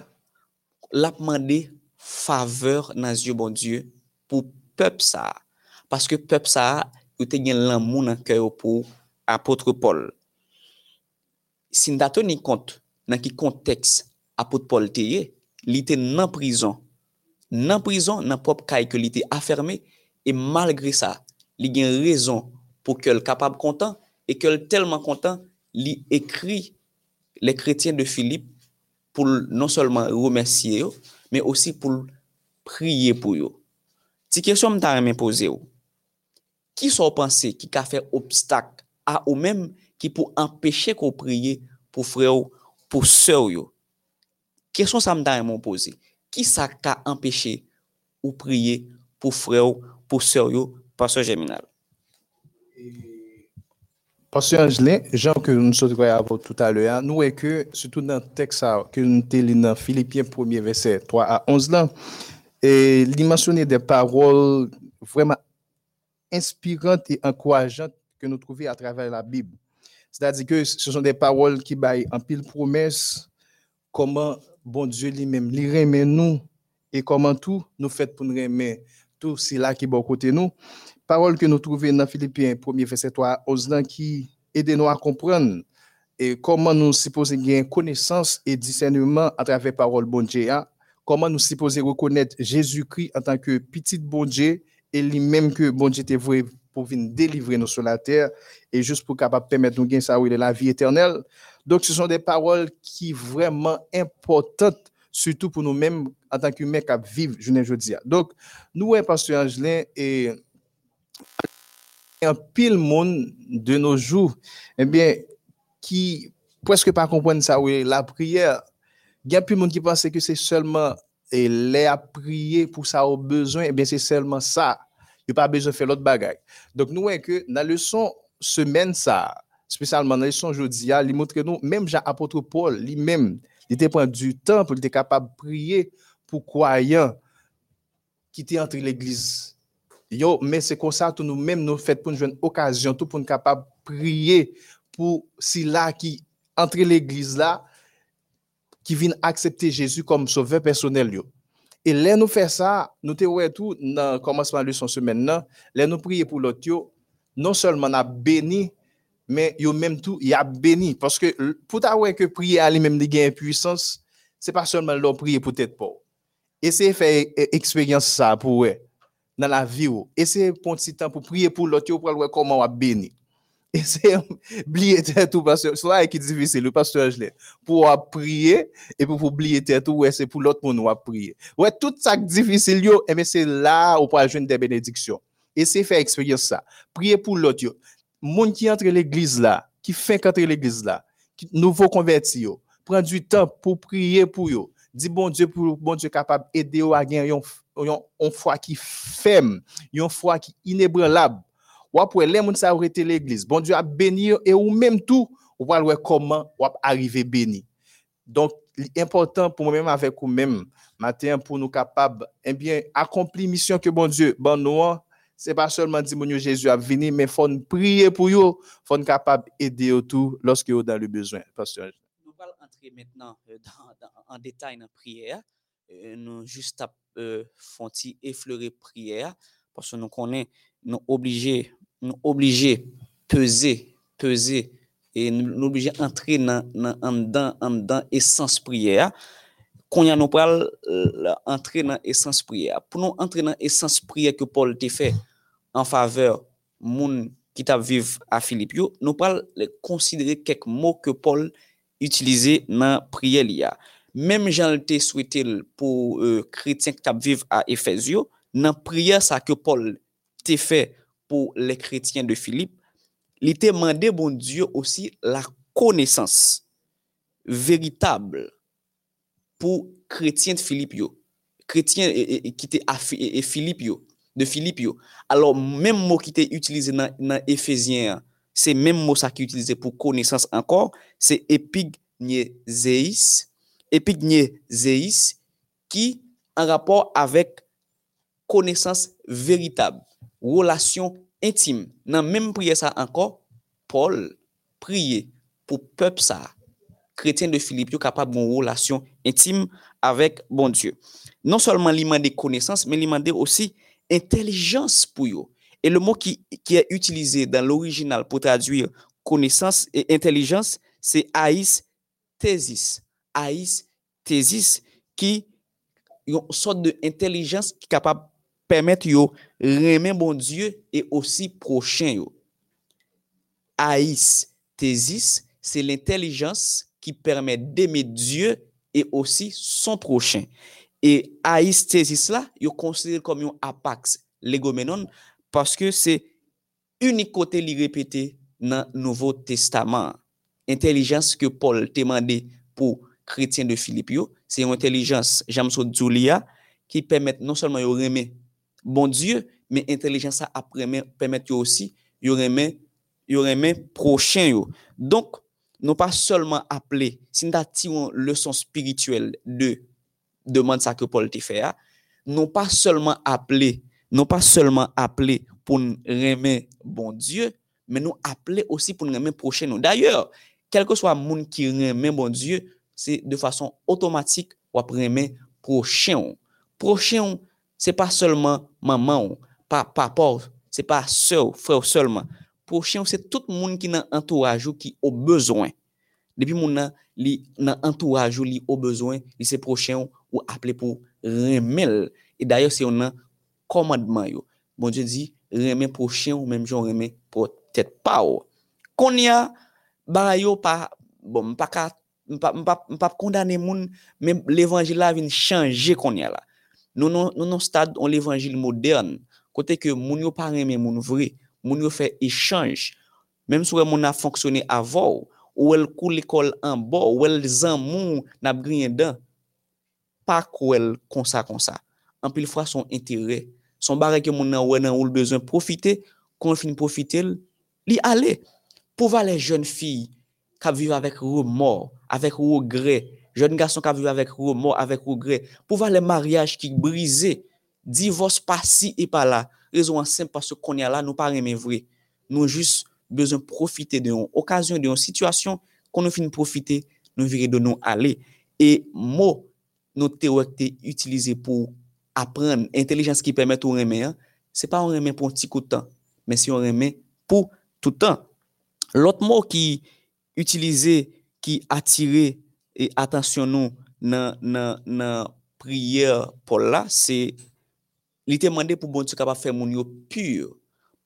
lap mande faveur nan zyo bon Diyo pou pep sa. Paske pep sa, yo te gen lan moun nan kè yo pou apotre Paul. Sin dato ni kont nan ki konteks apotre Paul te ye, li te nan prizon. Nan prizon nan pop kay ke li te aferme, e malgre sa, li gen rezon pou ke l kapab kontan, et qu'il tellement content, il écrit les chrétiens de Philippe pour non seulement remercier mais aussi pour prier pour eux. Si question me poser qui sont pensés qui a fait obstacle à eux-mêmes qui pour empêcher qu'on prie pour frère pour sœur Question ça me posé. Qui ça a empêché ou prier pour frère pour sœur pasteur Germinal? Pasteur Angelin, Jean que nous sommes avant tout à l'heure, nous est que, surtout dans le texte que nous avons dans Philippiens 1er verset 3 à 11 là, et il mentionné des paroles vraiment inspirantes et encourageantes que nous trouvons à travers la Bible. C'est-à-dire que ce sont des paroles qui baillent en pile promesse, comment bon Dieu lui-même, lui remet nous et comment tout nous fait pour nous remettre tout cela qui est bon côté nous. Parole que nous trouvons dans Philippiens 1er verset 3 aux qui aide nous à comprendre et comment nous supposons gagner connaissance et discernement à travers parole bon Dieu, hein. comment nous supposons reconnaître Jésus-Christ en tant que petit bon Dieu et lui-même que bon Dieu était voué pour venir délivrer nous sur la terre et juste pour capable permettre nous gagner ça la vie éternelle. Donc, ce sont des paroles qui vraiment importantes, surtout pour nous-mêmes en tant qu'humains qui vivent, je ne dis. Donc, nous, Pasteur Angelin, et un pile monde de nos jours, eh bien, qui presque pas comprennent ça, oui, la prière, il y a plus de monde qui pense que c'est seulement et les à prier pour ça au besoin, eh bien, c'est seulement ça. Il n'y a pas besoin de faire l'autre bagaille. Donc, nous, que dans la leçon semaine, ça, spécialement dans la leçon jeudi, il montre nous, même Jean-Apôtre Paul, lui-même, il était pris du temps pour être capable de prier pour croyants qui étaient entre l'église. Mais c'est comme ça que nous-mêmes nous faisons pour nous une occasion, pour nous capable de prier pour si là qui entre l'église là, qui viennent accepter Jésus comme sauveur personnel. Et là, nous faisons ça, nous te tout dans le commencement de leçon semaine, là, nous prions pour l'autre, non seulement a béni, mais yo même tout, il a béni. Parce que pour ta que prier à lui-même de gagner puissance, c'est pas seulement l'on prier pour être pauvre. Essayez de faire expérience ça pour dans la vie. Essayez de prendre petit temps pour prier pour l'autre, pour voir comment on a béni. Essayez oublier tout parce que qui est difficile, le pasteur Pour prier et pour oublier tout, ouais, c'est pour l'autre monde à prier. Ouais, tout ça difficile, et eh c'est là où peut jouer des bénédictions. Essayez de faire expérience ça. Priez pour l'autre, monde qui entre l'église là, qui fait qu'entrer l'église là, qui nouveau converti prend du temps pour prier pour eux. Dis bon Dieu pour bon Dieu capable aider à gagner une foi qui ferme, une foi qui inébranlable. Ou après les gens ça été l'église. Bon Dieu a béni et ou même tout, ou va comment ou arriver béni. Donc important pour moi-même avec vous-même pour nous capable eh bien accomplir mission que bon Dieu bon nous c'est pas seulement dire que Jésus a venu, mais il faut prier pour eux, il faut être capable d'aider tout lorsque vous dans le besoin. Pasteur. Nous allons entrer maintenant euh, en détail dans la prière. Euh, nous juste euh, font effleurer prière parce que nous connaissons, obligés, nous obligés peser, peser et nous obligés entrer dans en dedans, en dedans essence prière. Quand nous parle entrer dans essence prière. Pour nous entrer dans essence prière que Paul t'a fait en faveur moun qui t'a à Philippe, nous parlons considérer quelques mots que Paul utilisait dans prière. Même Jean te souhaité pour euh, chrétiens qui t'a vivre à Éphésio, dans prière ça que Paul t'a fait pour les chrétiens de Philippe, il t'a demandé bon Dieu aussi la connaissance véritable pou kretien de Filip yo. Kretien e, e, e, ki te afi, e, e Filip yo. De Filip yo. Alors, menm mou ki te utilize nan, nan Efesien, se menm mou sa ki utilize pou konesans ankor, se epignye zeis, epignye zeis, ki an rapor avek konesans veritab, relasyon intime. Nan menm priye sa ankor, Paul priye pou pep sa, kretien de Filip yo kapab moun relasyon intime avec bon Dieu. Non seulement il des connaissances, mais il aussi intelligence pour eux. Et le mot qui, qui est utilisé dans l'original pour traduire connaissance et intelligence, c'est aïs thesis. Aïs thesis, qui une sorte d'intelligence qui est capable de permettre de remettre bon Dieu et aussi prochain. Yo. Aïs thesis, c'est l'intelligence qui permet d'aimer Dieu et aussi son prochain. Et aïstésis là, il considère comme un apax légoménon parce que c'est unique côté li répété dans le Nouveau Testament. Intelligence que Paul demandé pour chrétiens de Philippe, c'est une intelligence, j'aime so qui permet non seulement de remet bon Dieu, mais intelligence ça permet aussi de remet prochain. Donc nous pas seulement appeler, si nous une leçon spirituelle de demande ça que Paul te fait, hein. non pas seulement appeler, non pas seulement appeler pour nous remettre bon Dieu, mais nous appeler aussi pour nous remettre prochain. D'ailleurs, quel que soit le monde qui remet bon Dieu, c'est de façon automatique ou remet prochain. Prochain, c'est pas seulement maman, pas papa, c'est pas soeur, frère seulement. Pochien, se tout moun ki nan entourajou ki ou bezwen. Depi moun nan, li nan entourajou li ou bezwen, li se pochien ou aple pou remel. E dayo se yon nan komadman yo. Bon Dje di, remen pochien ou menm jon remen pou tet pa ou. Oh. Kon ya, ba yo pa, bon, pa ka, pa kondane moun, men l'Evangil la vin chanje kon ya la. Nou nou, nou, nou stad on l'Evangil modern, kote ke moun yo pa remen moun vre, moun yo fè echange, mèm sou wè moun a fonksyonè avò, ou el kou l'ekol anbo, ou el zan moun nap grinyen dan, pa kou el konsa konsa. Anpil fwa son entere, son barek yo moun nan wè nan ou l'bezon profite, kon fin profite li ale. Po va le jen fi kap vive avèk remor, avèk rogre, jen gason kap vive avèk remor, avèk rogre, po va le mariage ki brize, divos pa si e pa la, Rezon ansen paske konye la nou pa remen vre. Nou jist bezon profite de yon okasyon, de yon situasyon kon nou fin profite, nou vire de nou ale. E mo nou te wak te utilize pou apren, intelijans ki pemet ou remen, se pa ou remen pou ti koutan, men se ou remen pou toutan. Lot mo ki utilize, ki atire e atensyon nou nan, nan, nan priyer pou la, se li te mande pou bon Diyo kapab fè moun yo pur,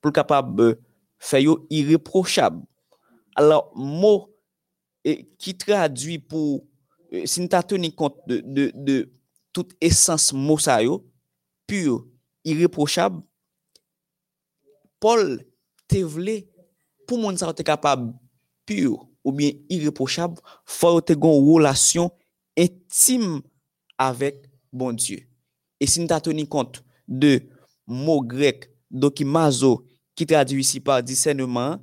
pou kapab euh, fè yo irreprochab. Alors, mò ki euh, tradwi pou, euh, si nou ta teni kont de, de, de tout esans mò sa yo, pur, irreprochab, Paul te vle pou moun sa yo te kapab pur ou bien irreprochab, fò yo te gon relasyon intime avèk bon Diyo. E si nou ta teni kont de mot grec dokimazo qui traduit ici par discernement,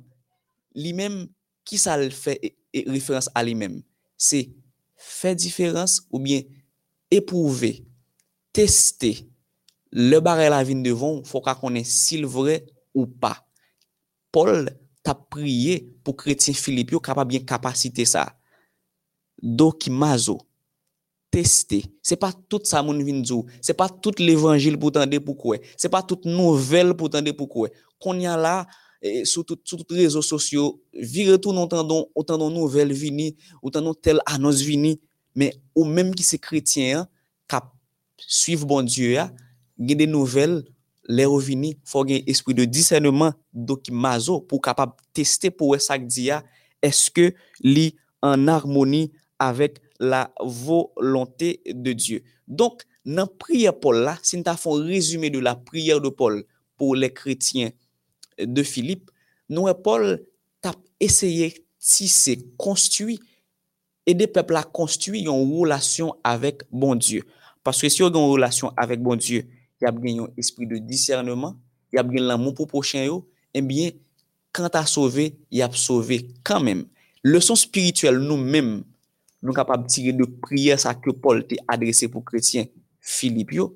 lui-même, qui ça le fait référence à lui-même C'est faire différence ou bien éprouver, tester. Le barrel la vin devant, il faut qu'on ait s'il vrai ou pas. Paul t'a prié pour chrétien Philippe, capable bien capacité ça. Dokimazo. Tester. C'est pas tout ça mon vin c'est pas tout l'évangile pour tendre pourquoi. C'est pas toute nouvelle pour tendre pourquoi. Qu'on y a là sur tous les réseaux sociaux, vire tout entendons autant de nouvelles vini, autant de telle annonce vini, mais ou même qui c'est chrétien cap suivre bon Dieu ya, des nouvelles les revini, faut un esprit de discernement dokimazo pour capable tester pour ça dit est-ce que li en harmonie avec la volonté de Dieu. Donc, dans la prière Paul là, si nous avons un résumé de la prière de Paul pour les chrétiens de Philippe, nous Paul a essayé tisser, construire et des peuples à construire une relation avec bon Dieu. Parce que si on a une relation avec bon Dieu, il y a bien un esprit de discernement, il y a bien l'amour pour prochain, eh bien, quand tu as sauvé, il a sauvé quand même. Leçon spirituelle, nous-mêmes, nou kapab tire de priye sa ke Paul te adrese pou kretien Filip yo,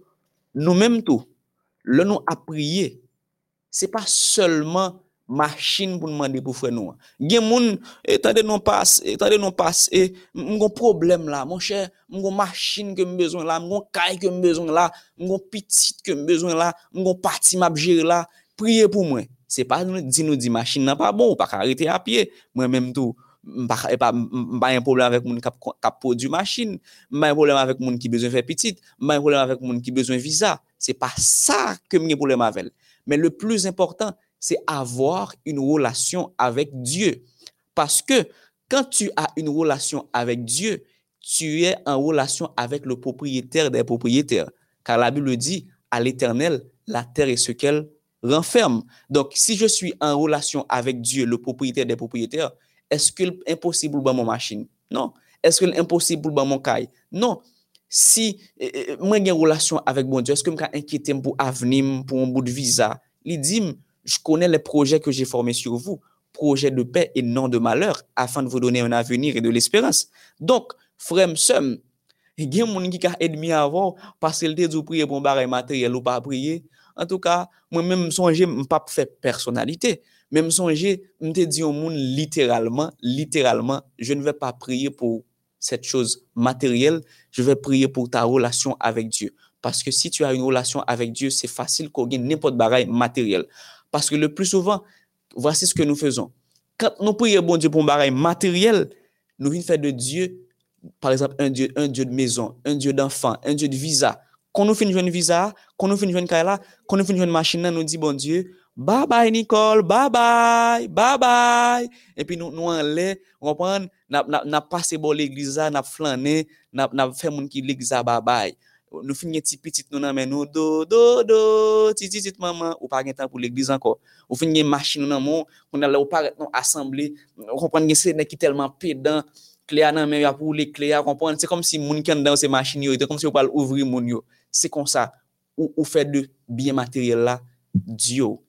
nou menm tou, le nou ap priye, se pa seulement machin pou nou mande pou fwe nou. Gen moun, eh, etande nou eh, non eh, pas, etande nou pas, et, mgon problem la, moun chè, mgon machin ke mbezon la, mgon kay ke mbezon la, mgon pitit ke mbezon la, mgon pati mabjir la, priye pou mwen. Se pa nou di nou di machin nan pa bon, ou pa karite apye, mwen menm tou, tout pas pas un problème avec moun qui produit machine, pas un problème avec moun qui besoin faire petite, pas un problème avec moun qui besoin visa. C'est pas ça que j'ai problème avec. Mais le plus important, c'est avoir une relation avec Dieu. Parce que quand tu as une relation avec Dieu, tu es en relation avec le propriétaire des propriétaires. Car la Bible dit, à l'éternel, la terre est ce qu'elle renferme. Donc, si je suis en relation avec Dieu, le propriétaire des propriétaires, est-ce qu'il est impossible pour mon machine? Non. Est-ce qu'il est impossible pour mon caille? Non. Si eh, eh, moi j'ai une relation avec mon Dieu, est-ce que je suis inquiété pour avenir, pour un bout de visa? Il dit, je connais les projets que j'ai formés sur vous, projets de paix et non de malheur, afin de vous donner un avenir et de l'espérance. Donc, frère, somme, il y a des gens qui ont ennemi avant parce qu'ils ont prier pour un baril matériel ou pas prier. En tout cas, moi-même, je ne pas faire personnalité. Même songer, me dis au monde littéralement, littéralement, je ne vais pas prier pour cette chose matérielle, je vais prier pour ta relation avec Dieu. Parce que si tu as une relation avec Dieu, c'est facile qu'on gagne n'importe bagaille matériel. Parce que le plus souvent, voici ce que nous faisons. Quand nous prions bon Dieu pour un bagaille matériel, nous venons faire de Dieu par exemple, un Dieu, de maison, un Dieu d'enfant, un Dieu de visa. Quand nous finissons une visa, quand nous finissons une là, quand nous finissons une machine, nous dit, bon Dieu, bye bye Nicole, bye bye, bye bye. Et puis nous, nous en l'air, on comprend, n'a, passé bon l'église, n'a flâné, n'a, n'a fait mon qui l'église, bye bye. Nous finissons petit petit, nous nous, do, do, do, ti, ti, ti, maman, ou pas temps pour l'église encore. Ou finissons machine nan mon, on a ou pas assemblée, on comprend que c'est qui tellement pédant, clé y a pour les clés, comprendre, c'est comme si moun qui dans ces machines, yo, comme si on parle ouvrir moun yo. C'est comme ça, ou, ou fait de bien matériel là, Dieu.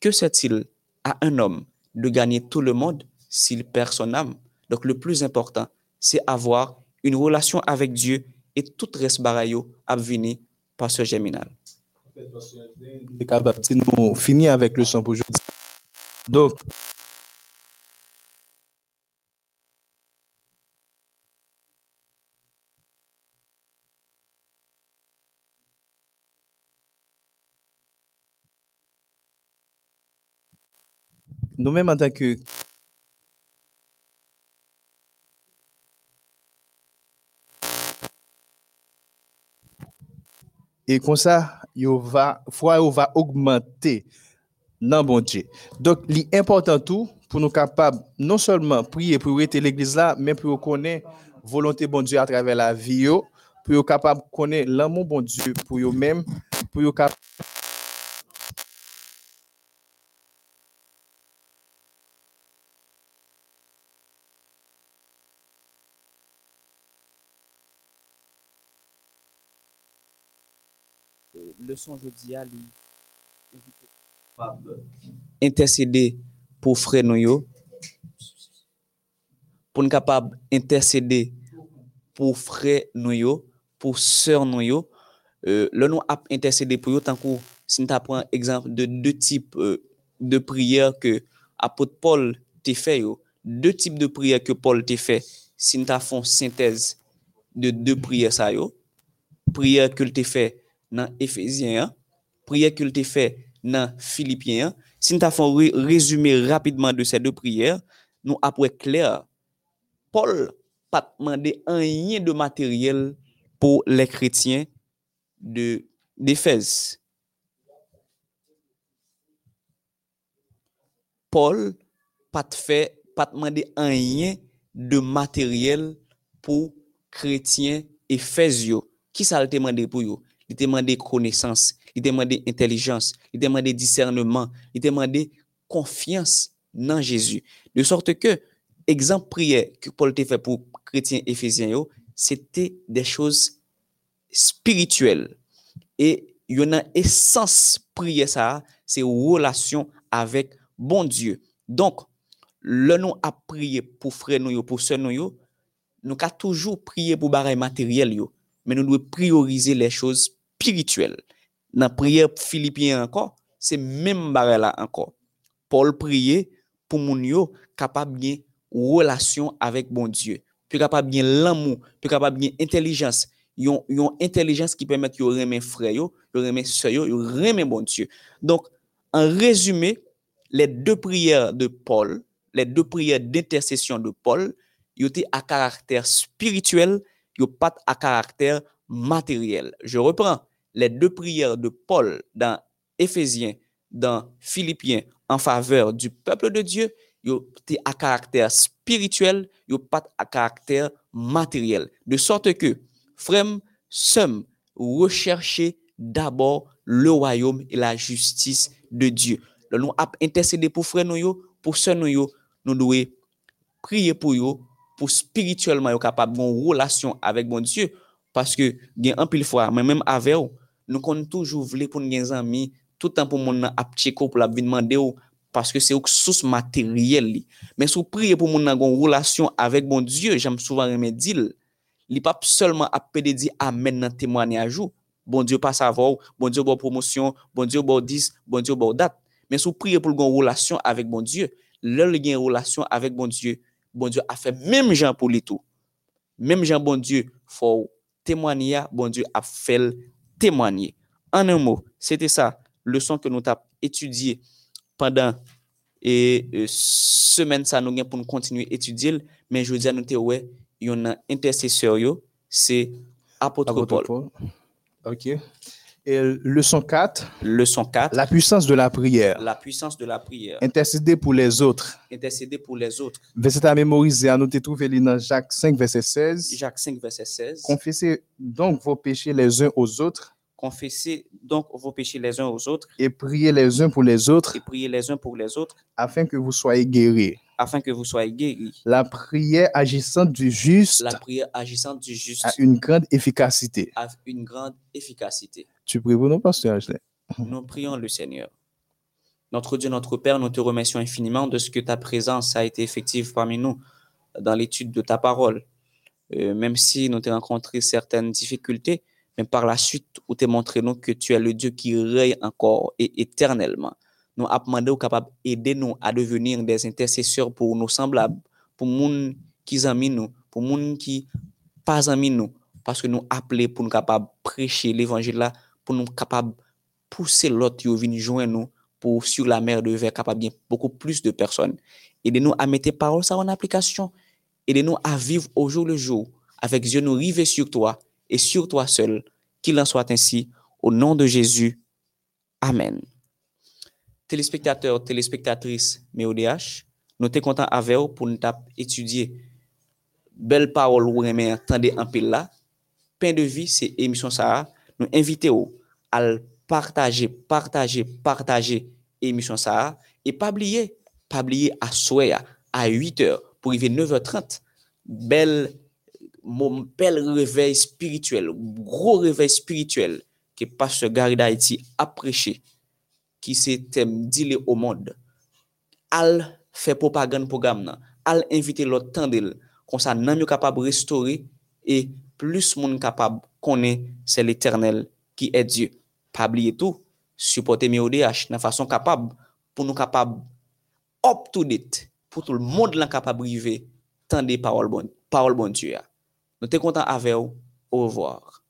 Que sert-il à un homme de gagner tout le monde s'il perd son âme? Donc, le plus important, c'est avoir une relation avec Dieu et tout reste barayo à venir par ce Géminal. Avec le son. Donc, nous-mêmes en tant que et comme ça, va, foi va augmenter dans bon Dieu. Donc, l'important tout pour nous capables non seulement prier pour être l'église là, mais pour connaître volonté bon Dieu à travers la vie, pour être capable de connaître l'amour bon Dieu pour eux-mêmes, pour être capable leçon jeudi à lui intercéder pour frère nous pour nous capable intercéder pour frère nous pour sœur nous euh, le nous a intercéder pour yo tant que si nous prend exemple de deux types euh, de prières que apôtre Paul t'a fait deux types de prières que Paul t'a fait si nous fait synthèse de deux prières ça yo, prière que t'a fait dans Éphésiens, prière qu'il t'a fait dans Philippiens. Si nous avons résumé rapidement de ces deux prières, nous après clair, Paul pas demandé rien de matériel pour les chrétiens de d'Éphèse. Paul pas fait pas demandé rien de matériel pour chrétiens éphésio. Qui ça le demandé pour eux? Il demandé connaissance, il demandé intelligence, il demandé discernement, il demandé confiance dans Jésus. De sorte que, exemple prière que Paul t'a fait pour chrétiens éphésiens, c'était des choses spirituelles. Et il y a une essence prière ça, c'est relation avec bon Dieu. Donc, le nom à prier pour frère nous, pour sœur nous, nous avons toujours prier pour bagaille matériel, mais nous devons prioriser les choses spirituel. Dans la prière philippien encore, c'est même barre là encore. Paul priait pour mon yo capable bien relation avec bon Dieu, puis capable bien l'amour, puis capable bien intelligence, yon, yon intelligence qui permet de remettre frère yo, remettre sœur yo, remettre bon Dieu. Donc en résumé, les deux prières de Paul, les deux prières d'intercession de Paul, yo étaient à caractère spirituel, yo pas à caractère matériel. Je reprends les deux prières de Paul dans Éphésiens, dans Philippiens en faveur du peuple de Dieu, yo à caractère spirituel, yo pas à caractère matériel. De sorte que, frère, sommes rechercher d'abord le royaume et la justice de Dieu. Nous a intercédé pour frère nous pour sœur nous nous devons prier pour eux, pour spirituellement yo capable une relation avec bon Dieu Paske gen an pil fwa, men menm ave ou, nou kon toujou vle pou nou gen zami, toutan pou moun nan ap tcheko pou la binman de ou, paske se ou ksous materyel li. Men sou priye pou moun nan gon roulasyon avek bon Diyo, jam souvan reme dil, li pap solman ap pede di amen nan temwane ajou. Bon Diyo pa savou, bon Diyo bo promosyon, bon Diyo bo dis, bon Diyo bo dat. Men sou priye pou gon roulasyon avek bon Diyo, lèl gen roulasyon avek bon Diyo, bon Diyo a fe mèm jan pou li tou. Mèm jan bon Diyo fò ou témoigner, bon Dieu a fait témoigner. En un mot, c'était ça, leçon que nous avons étudié pendant et euh, semaine ça nous pour nous continuer à étudier mais je dis à nous ouais yon nan intercesseur yo, c'est apôtre Apôtre Paul. Paul. OK. Et leçon 4, Leçon 4, la puissance de la prière. la puissance de la prière. Intercéder pour les autres. Intercéder pour les autres. Verset à mémoriser, à noter trouver dans Jacques 5, verset 16. Jacques 5, verset 16. Confessez donc vos péchés les uns aux autres Confessez donc vos péchés les uns aux autres et priez les uns pour les autres et priez les uns pour les autres afin que vous soyez guéris. afin que vous soyez guéris. La prière agissante du juste La prière agissante du juste a une grande efficacité. a une grande efficacité. Tu pries pour nous, pasteur? Nous prions le Seigneur. Notre Dieu, notre Père, nous te remercions infiniment de ce que ta présence a été effective parmi nous dans l'étude de ta parole. Euh, même si nous t'avons rencontré certaines difficultés, mais par la suite, où t'es montré nous que tu es le Dieu qui règne encore et éternellement. Nous avons demandé au capable aider nous à devenir des intercesseurs pour nos semblables, pour moun qui aiment nous, pour moun qui pas amis nous, parce que nous appelés pour nous capables prêcher l'évangile là, pour nous capables pousser l'autre qui venir joindre nous pour sur la mer de verre capable bien beaucoup plus de personnes. Aidez-nous à mettre tes paroles ça en application. Aidez-nous à vivre au jour le jour avec Dieu nous river sur toi et sur toi seul. Qu'il en soit ainsi au nom de Jésus. Amen. Téléspectateurs, téléspectatrices, MEODH, nous sommes contents avec vous pour nous étudier belle parole ou remet attendez en pile là. Pain de vie, c'est émission ça. Nou invite ou al partaje, partaje, partaje emisyon sa. E pabliye, pabliye a souè ya, a 8h pou rive 9h30. Bel, mou bel revey spirituel, gro revey spirituel ke pa se gari da iti apreche ki se tem dile o mod. Al fe propagande program nan, al invite lot tendel kon sa nan yo kapab restore e plus moun kapab konen se l'Eternel ki e Diyo. Pabli etou, supporte MEODH nan fason kapab pou nou kapab up to date pou tout l'monde lan kapab rive tan de parol bon, parol bon Diyo ya. Nou te kontan ave ou, au revoir.